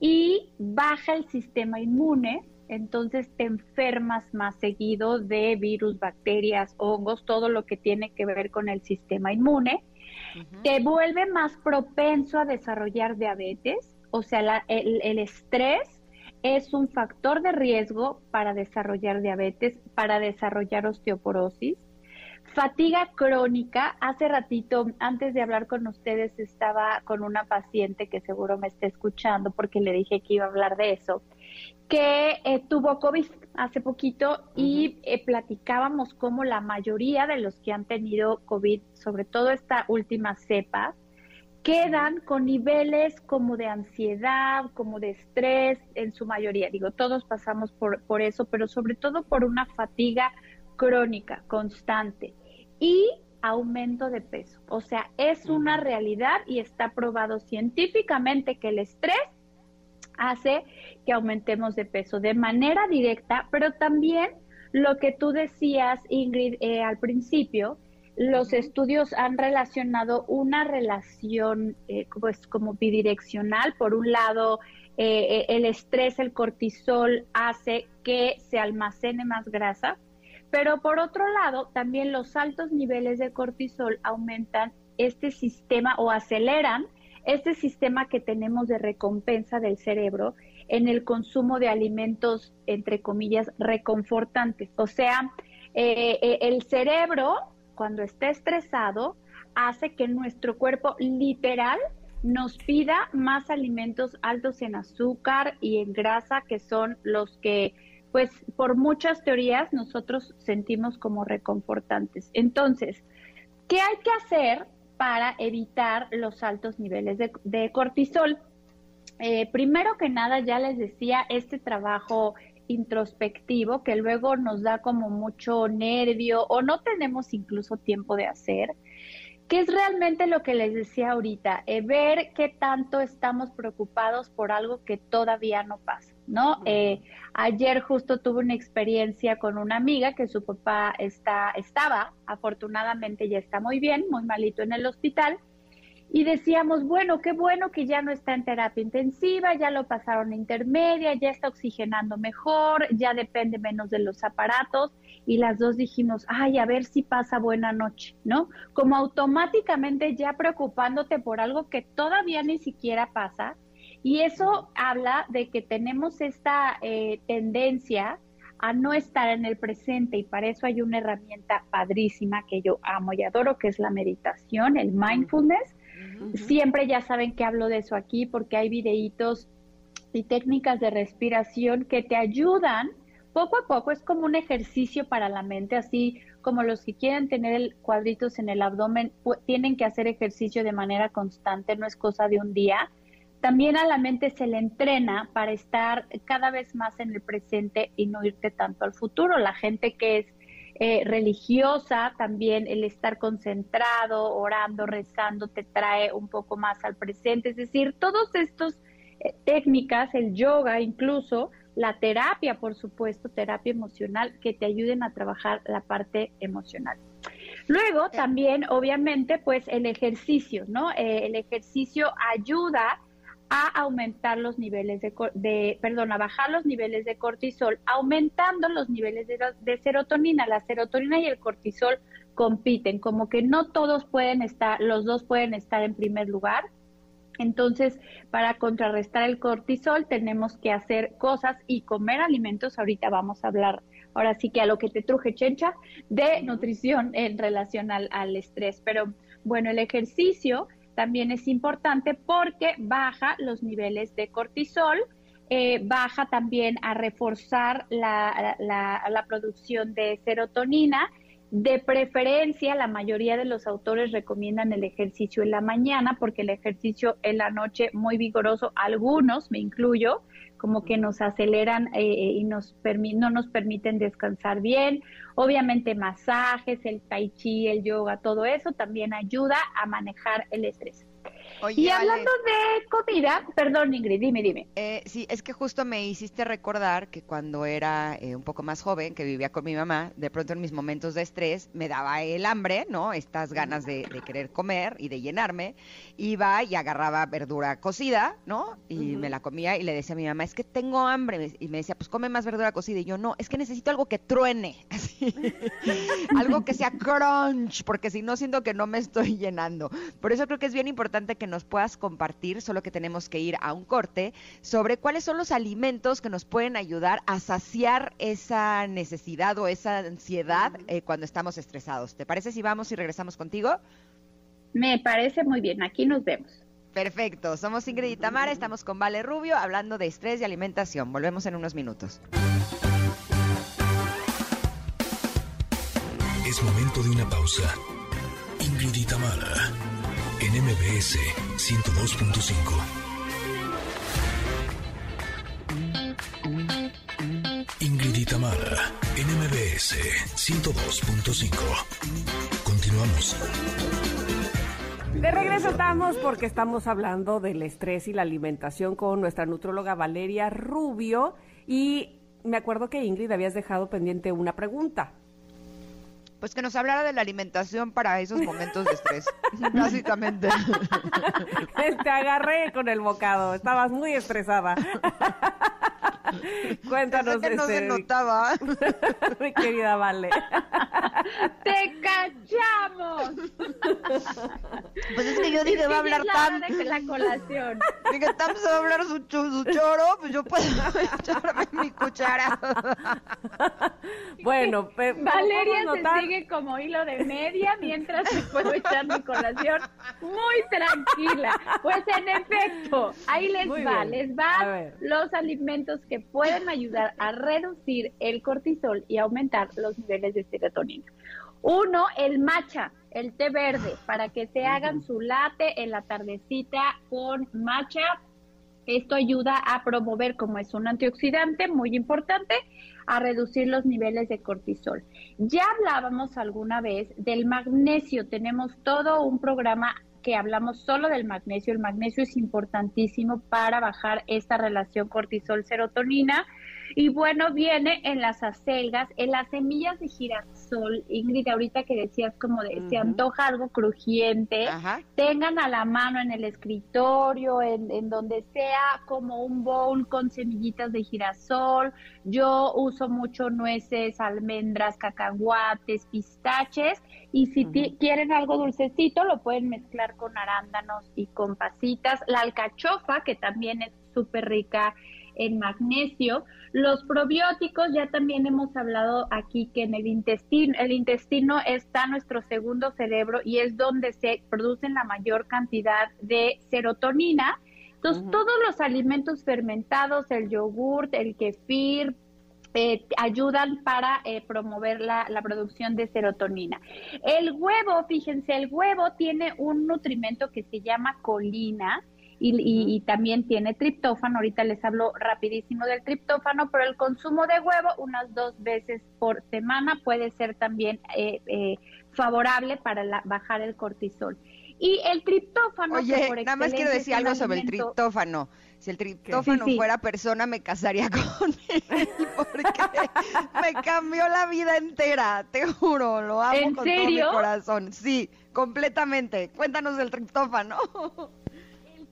y baja el sistema inmune, entonces te enfermas más seguido de virus, bacterias, hongos, todo lo que tiene que ver con el sistema inmune. Te vuelve más propenso a desarrollar diabetes, o sea, el, el estrés es un factor de riesgo para desarrollar diabetes, para desarrollar osteoporosis Fatiga crónica. Hace ratito, antes de hablar con ustedes, estaba con una paciente que seguro me está escuchando porque le dije que iba a hablar de eso, que eh, tuvo COVID hace poquito y eh, platicábamos cómo la mayoría de los que han tenido COVID, sobre todo esta última cepa, quedan con niveles como de ansiedad, como de estrés, en su mayoría. Digo, todos pasamos por, por eso, pero sobre todo por una fatiga crónica, constante y aumento de peso. O sea, es una realidad y está probado científicamente que el estrés hace que aumentemos de peso de manera directa, pero también lo que tú decías, Ingrid, eh, al principio, los estudios han relacionado una relación eh, pues como bidireccional. Por un lado, eh, el estrés, el cortisol hace que se almacene más grasa, pero por otro lado, también los altos niveles de cortisol aumentan este sistema o aceleran este sistema que tenemos de recompensa del cerebro en el consumo de alimentos, entre comillas, reconfortantes. O sea, eh, eh, el cerebro, cuando está estresado, hace que nuestro cuerpo literal nos pida más alimentos altos en azúcar y en grasa, que son los que pues por muchas teorías nosotros sentimos como reconfortantes. Entonces, ¿qué hay que hacer para evitar los altos niveles de, cortisol? Eh, primero que nada, ya les decía, este trabajo introspectivo que luego nos da como mucho nervio o no tenemos incluso tiempo de hacer, que es realmente lo que les decía ahorita, eh, ver qué tanto estamos preocupados por algo que todavía no pasa, ¿no? Eh, ayer justo tuve una experiencia con una amiga que su papá está, estaba, afortunadamente ya está muy bien, muy malito en el hospital, y decíamos, bueno, qué bueno que ya no está en terapia intensiva, ya lo pasaron a intermedia, ya está oxigenando mejor, ya depende menos de los aparatos y las dos dijimos, ay, a ver si pasa buena noche, ¿no? Como automáticamente ya preocupándote por algo que todavía ni siquiera pasa y eso habla de que tenemos esta eh, tendencia a no estar en el presente y para eso hay una herramienta padrísima que yo amo y adoro, que es la meditación, el mindfulness Siempre ya saben que hablo de eso aquí porque hay videitos y técnicas de respiración que te ayudan poco a poco. Es como un ejercicio para la mente, así como los que quieren tener cuadritos en el abdomen tienen que hacer ejercicio de manera constante, no es cosa de un día. También a la mente se le entrena para estar cada vez más en el presente y no irte tanto al futuro. La gente que es eh, religiosa, también el estar concentrado, orando, rezando, te trae un poco más al presente. Es decir, todas estas eh, técnicas, el yoga incluso, la terapia, por supuesto, terapia emocional, que te ayuden a trabajar la parte emocional. Luego también, obviamente, pues el ejercicio, ¿no? Eh, el ejercicio ayuda a aumentar los niveles de, de, perdón, a bajar los niveles de cortisol, aumentando los niveles de, de, serotonina. La serotonina y el cortisol compiten, como que no todos pueden estar, los dos pueden estar en primer lugar. Entonces, para contrarrestar el cortisol tenemos que hacer cosas y comer alimentos. Ahorita vamos a hablar, ahora sí que a lo que te truje, chencha, de nutrición en relación al, al estrés. Pero bueno, el ejercicio también es importante porque baja los niveles de cortisol, eh, baja también a reforzar la, la, producción de serotonina. De preferencia, la mayoría de los autores recomiendan el ejercicio en la mañana porque el ejercicio en la noche muy vigoroso, algunos, me incluyo, como que nos aceleran eh, eh, y nos no nos permiten descansar bien. Obviamente masajes, el tai chi, el yoga, todo eso también ayuda a manejar el estrés y hablando de comida, perdón Ingrid, dime, dime. Eh, sí, es que justo me hiciste recordar que cuando era eh, un poco más joven, que vivía con mi mamá, de pronto en mis momentos de estrés me daba el hambre, ¿no? Estas ganas de, querer comer y de llenarme. Iba y agarraba verdura cocida, ¿no? Y me la comía y le decía a mi mamá, es que tengo hambre. Y me decía, pues come más verdura cocida. Y yo, no, es que necesito algo que truene, así. algo que sea crunch, porque si no siento que no me estoy llenando. Por eso creo que es bien importante que nos puedas compartir, solo que tenemos que ir a un corte, sobre cuáles son los alimentos que nos pueden ayudar a saciar esa necesidad o esa ansiedad eh, cuando estamos estresados. ¿Te parece si vamos y regresamos contigo? Me parece muy bien, aquí nos vemos. Perfecto, somos Ingrid y Tamara, estamos con Vale Rubio hablando de estrés y alimentación. Volvemos en unos minutos. Es momento de una pausa. Ingrid y Tamara en MBS 102.5. Ingrid y Tamara, en MBS 102.5. Continuamos. De regreso estamos porque estamos hablando del estrés y la alimentación con nuestra nutróloga Valeria Rubio y me acuerdo que Ingrid habías dejado pendiente una pregunta pues que nos hablara de la alimentación para esos momentos de estrés, básicamente. Te agarré con el bocado, estabas muy estresada. Cuéntanos. Que no se notaba. Mi querida Vale. ¡Te cachamos! Pues es que yo dije, va a hablar tanto. De la colación. Dije, tanto se va a hablar su, su choro, pues yo puedo echarme mi cuchara. Bueno, Valeria se sigue como hilo de media mientras me puedo echar mi colación muy tranquila. Pues en efecto, ahí les va, les van los alimentos que pueden ayudar a reducir el cortisol y aumentar los niveles de serotonina. Uno, el matcha, el té verde, para que se hagan su latte en la tardecita con matcha Esto ayuda a promover, como es un antioxidante muy importante, a reducir los niveles de cortisol. Ya hablábamos alguna vez del magnesio, tenemos todo un programa que hablamos solo del magnesio. El magnesio es importantísimo para bajar esta relación cortisol-serotonina y bueno, viene en las acelgas, en las semillas de girasol. Ingrid, ahorita que decías como de, se antoja algo crujiente, tengan a la mano en el escritorio, en, en, donde sea como un bowl con semillitas de girasol. Yo uso mucho nueces, almendras, cacahuates, pistaches. Y si quieren algo dulcecito, lo pueden mezclar con arándanos y con pasitas. La alcachofa, que también es súper rica en magnesio. Los probióticos, ya también hemos hablado aquí que en el intestino, el intestino está nuestro segundo cerebro y es donde se producen la mayor cantidad de serotonina. Entonces, todos los alimentos fermentados, el yogurt, el kefir, eh, ayudan para eh, promover la, la, producción de serotonina. El huevo, fíjense, el huevo tiene un nutrimento que se llama colina, y, también tiene triptófano. Ahorita les hablo rapidísimo del triptófano, pero el consumo de huevo unas dos veces por semana puede ser también eh, eh, favorable para bajar el cortisol. Y el triptófano. Oye, nada más quiero decir algo sobre el triptófano. Si el triptófano fuera persona, me casaría con él porque me cambió la vida entera, te juro, lo amo con todo mi corazón. Sí, completamente. Cuéntanos del triptófano.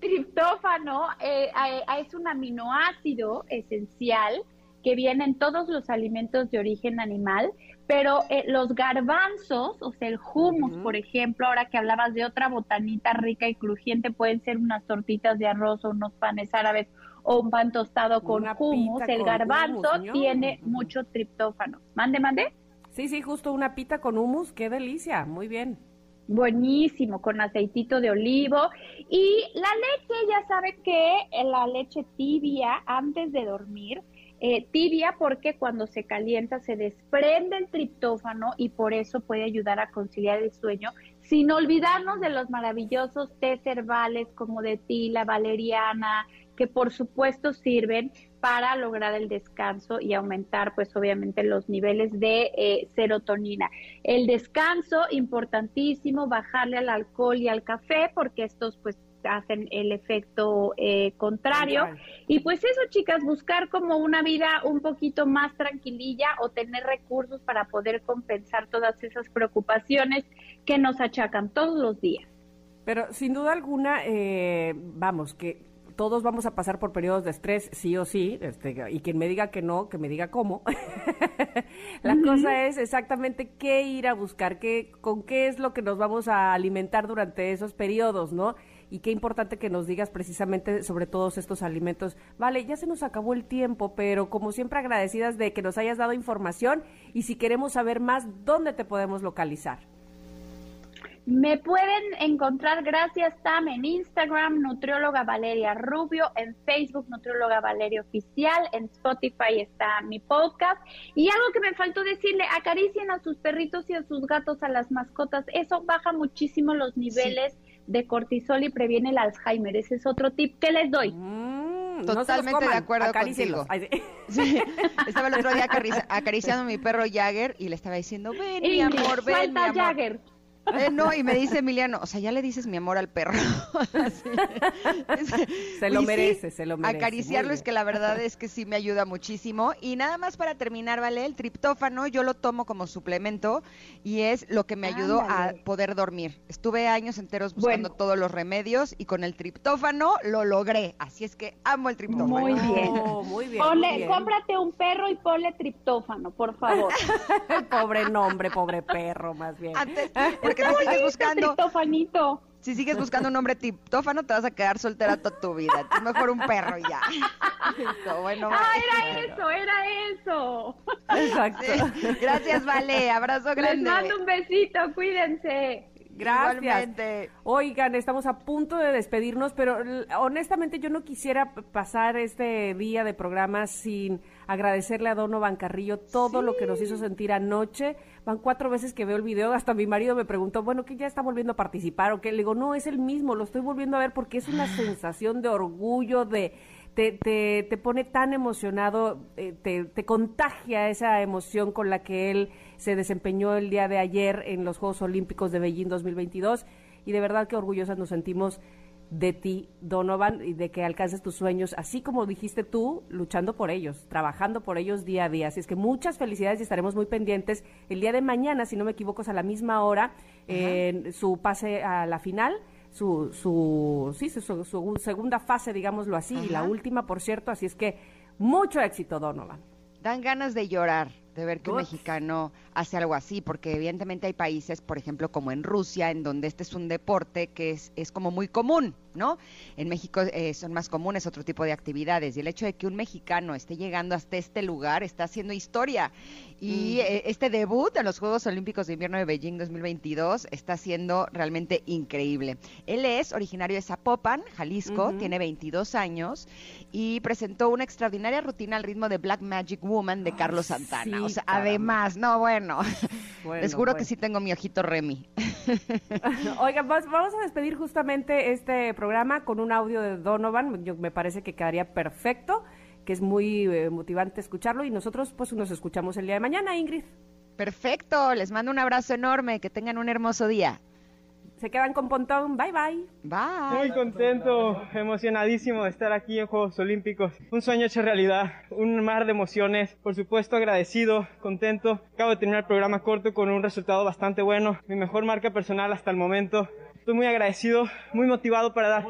triptófano eh, es un aminoácido esencial que viene en todos los alimentos de origen animal, pero eh, los garbanzos, o sea, el hummus, por ejemplo, ahora que hablabas de otra botanita rica y crujiente, pueden ser unas tortitas de arroz o unos panes árabes o un pan tostado con hummus. El garbanzo tiene mucho triptófano. Mande, mande. Sí, sí, justo una pita con hummus, qué delicia, muy bien buenísimo, con aceitito de olivo. Y la leche, ya sabe que la leche tibia antes de dormir, eh, tibia porque cuando se calienta se desprende el triptófano y por eso puede ayudar a conciliar el sueño, sin olvidarnos de los maravillosos tés herbales como de tila, valeriana, que por supuesto sirven para lograr el descanso y aumentar pues obviamente los niveles de eh, serotonina. El descanso, importantísimo, bajarle al alcohol y al café porque estos pues hacen el efecto eh, contrario. Y pues eso, chicas, buscar como una vida un poquito más tranquililla o tener recursos para poder compensar todas esas preocupaciones que nos achacan todos los días. Pero sin duda alguna, eh, vamos, que todos vamos a pasar por periodos de estrés, sí o sí, este, y quien me diga que no, que me diga cómo. la cosa es exactamente qué ir a buscar, qué, con qué es lo que nos vamos a alimentar durante esos periodos, ¿no? Y qué importante que nos digas precisamente sobre todos estos alimentos. Vale, ya se nos acabó el tiempo, pero como siempre agradecidas de que nos hayas dado información y si queremos saber más, ¿dónde te podemos localizar? Me pueden encontrar gracias Tam en Instagram, Nutrióloga Valeria Rubio, en Facebook, Nutrióloga Valeria Oficial, en Spotify está mi podcast. Y algo que me faltó decirle, acaricien a sus perritos y a sus gatos, a las mascotas. Eso baja muchísimo los niveles de cortisol y previene el Alzheimer. Ese es otro tip que les doy. Mm, totalmente de acuerdo contigo. Estaba el otro día acariciando a mi perro Jagger y le estaba diciendo, ven, mi amor, ven, mi amor. Jagger. Eh, no, y me dice Emiliano, o sea, ya le dices mi amor al perro. se lo merece, se lo merece. Acariciarlo es que la verdad es que sí me ayuda muchísimo. Y nada más para terminar, ¿vale? El triptófano yo lo tomo como suplemento y es lo que me ayudó a poder dormir. Estuve años enteros buscando todos los remedios y con el triptófano lo logré. Así es que amo el triptófano. Muy bien. Oh, muy bien, Cómprate un perro y ponle triptófano, por favor. pobre nombre, pobre perro, más bien. porque si sigues buscando. Si sigues buscando un hombre tiptófano, te vas a quedar soltera toda tu vida. Es mejor un perro y ya. bueno, ah, era eso, era eso. Exacto. Gracias, Vale. Abrazo grande. Les mando un besito, cuídense. Gracias. Oigan, estamos a punto de despedirnos, pero honestamente yo no quisiera pasar este día de programa sin agradecerle a Donovan Carrillo todo lo que nos hizo sentir anoche. Van cuatro veces que veo el video, hasta mi marido me preguntó, bueno, que ya está volviendo a participar o qué. Le digo, no, es el mismo, lo estoy volviendo a ver porque es una sensación de orgullo, de te, te, te pone tan emocionado, eh, te, te contagia esa emoción con la que él se desempeñó el día de ayer en los Juegos Olímpicos de Beijing 2022 y de verdad que orgullosas nos sentimos de ti, Donovan, y de que alcances tus sueños, así como dijiste tú, luchando por ellos, trabajando por ellos día a día. Así es que muchas felicidades y estaremos muy pendientes el día de mañana, si no me equivoco, es a la misma hora, en su pase a la final su, su, sí, su, segunda fase, digámoslo así, y la última, por cierto, así es que mucho éxito, Donovan. Dan ganas de llorar de ver que un mexicano hace algo así, porque evidentemente hay países, por ejemplo, como en Rusia, en donde este es un deporte que es, es como muy común, ¿no? En México eh, son más comunes otro tipo de actividades y el hecho de que un mexicano esté llegando hasta este lugar está haciendo historia. Y mm. eh, este debut en los Juegos Olímpicos de Invierno de Beijing 2022 está siendo realmente increíble. Él es originario de Zapopan, Jalisco, tiene 22 años y presentó una extraordinaria rutina al ritmo de Black Magic Woman de Carlos Santana. o sea, además, no, bueno, les juro que sí tengo mi ojito Remy. Oigan, vamos a despedir justamente este programa con un audio de Donovan. Yo, me parece que quedaría perfecto, que es muy eh, motivante escucharlo y nosotros pues nos escuchamos el día de mañana, Ingrid. Perfecto, les mando un abrazo enorme, que tengan un hermoso día. Se quedan con Pontón. Bye bye. Bye. Muy contento, emocionadísimo de estar aquí en Juegos Olímpicos. Un sueño hecho realidad, un mar de emociones. Por supuesto, agradecido, contento. Acabo de terminar el programa corto con un resultado bastante bueno. Mi mejor marca personal hasta el momento. Estoy muy agradecido, muy motivado para dar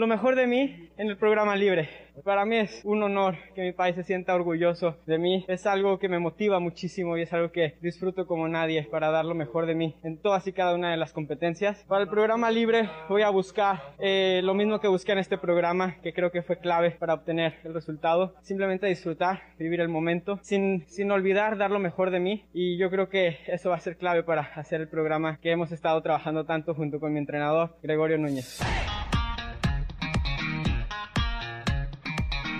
lo mejor de mí en el programa libre. Para mí es un honor que mi país se sienta orgulloso de mí. Es algo que me motiva muchísimo y es algo que disfruto como nadie para dar lo mejor de mí en todas y cada una de las competencias. Para el programa libre voy a buscar eh, lo mismo que busqué en este programa, que creo que fue clave para obtener el resultado. Simplemente disfrutar, vivir el momento, sin, sin olvidar dar lo mejor de mí. Y yo creo que eso va a ser clave para hacer el programa que hemos estado trabajando tanto junto con mi entrenador, Gregorio Núñez.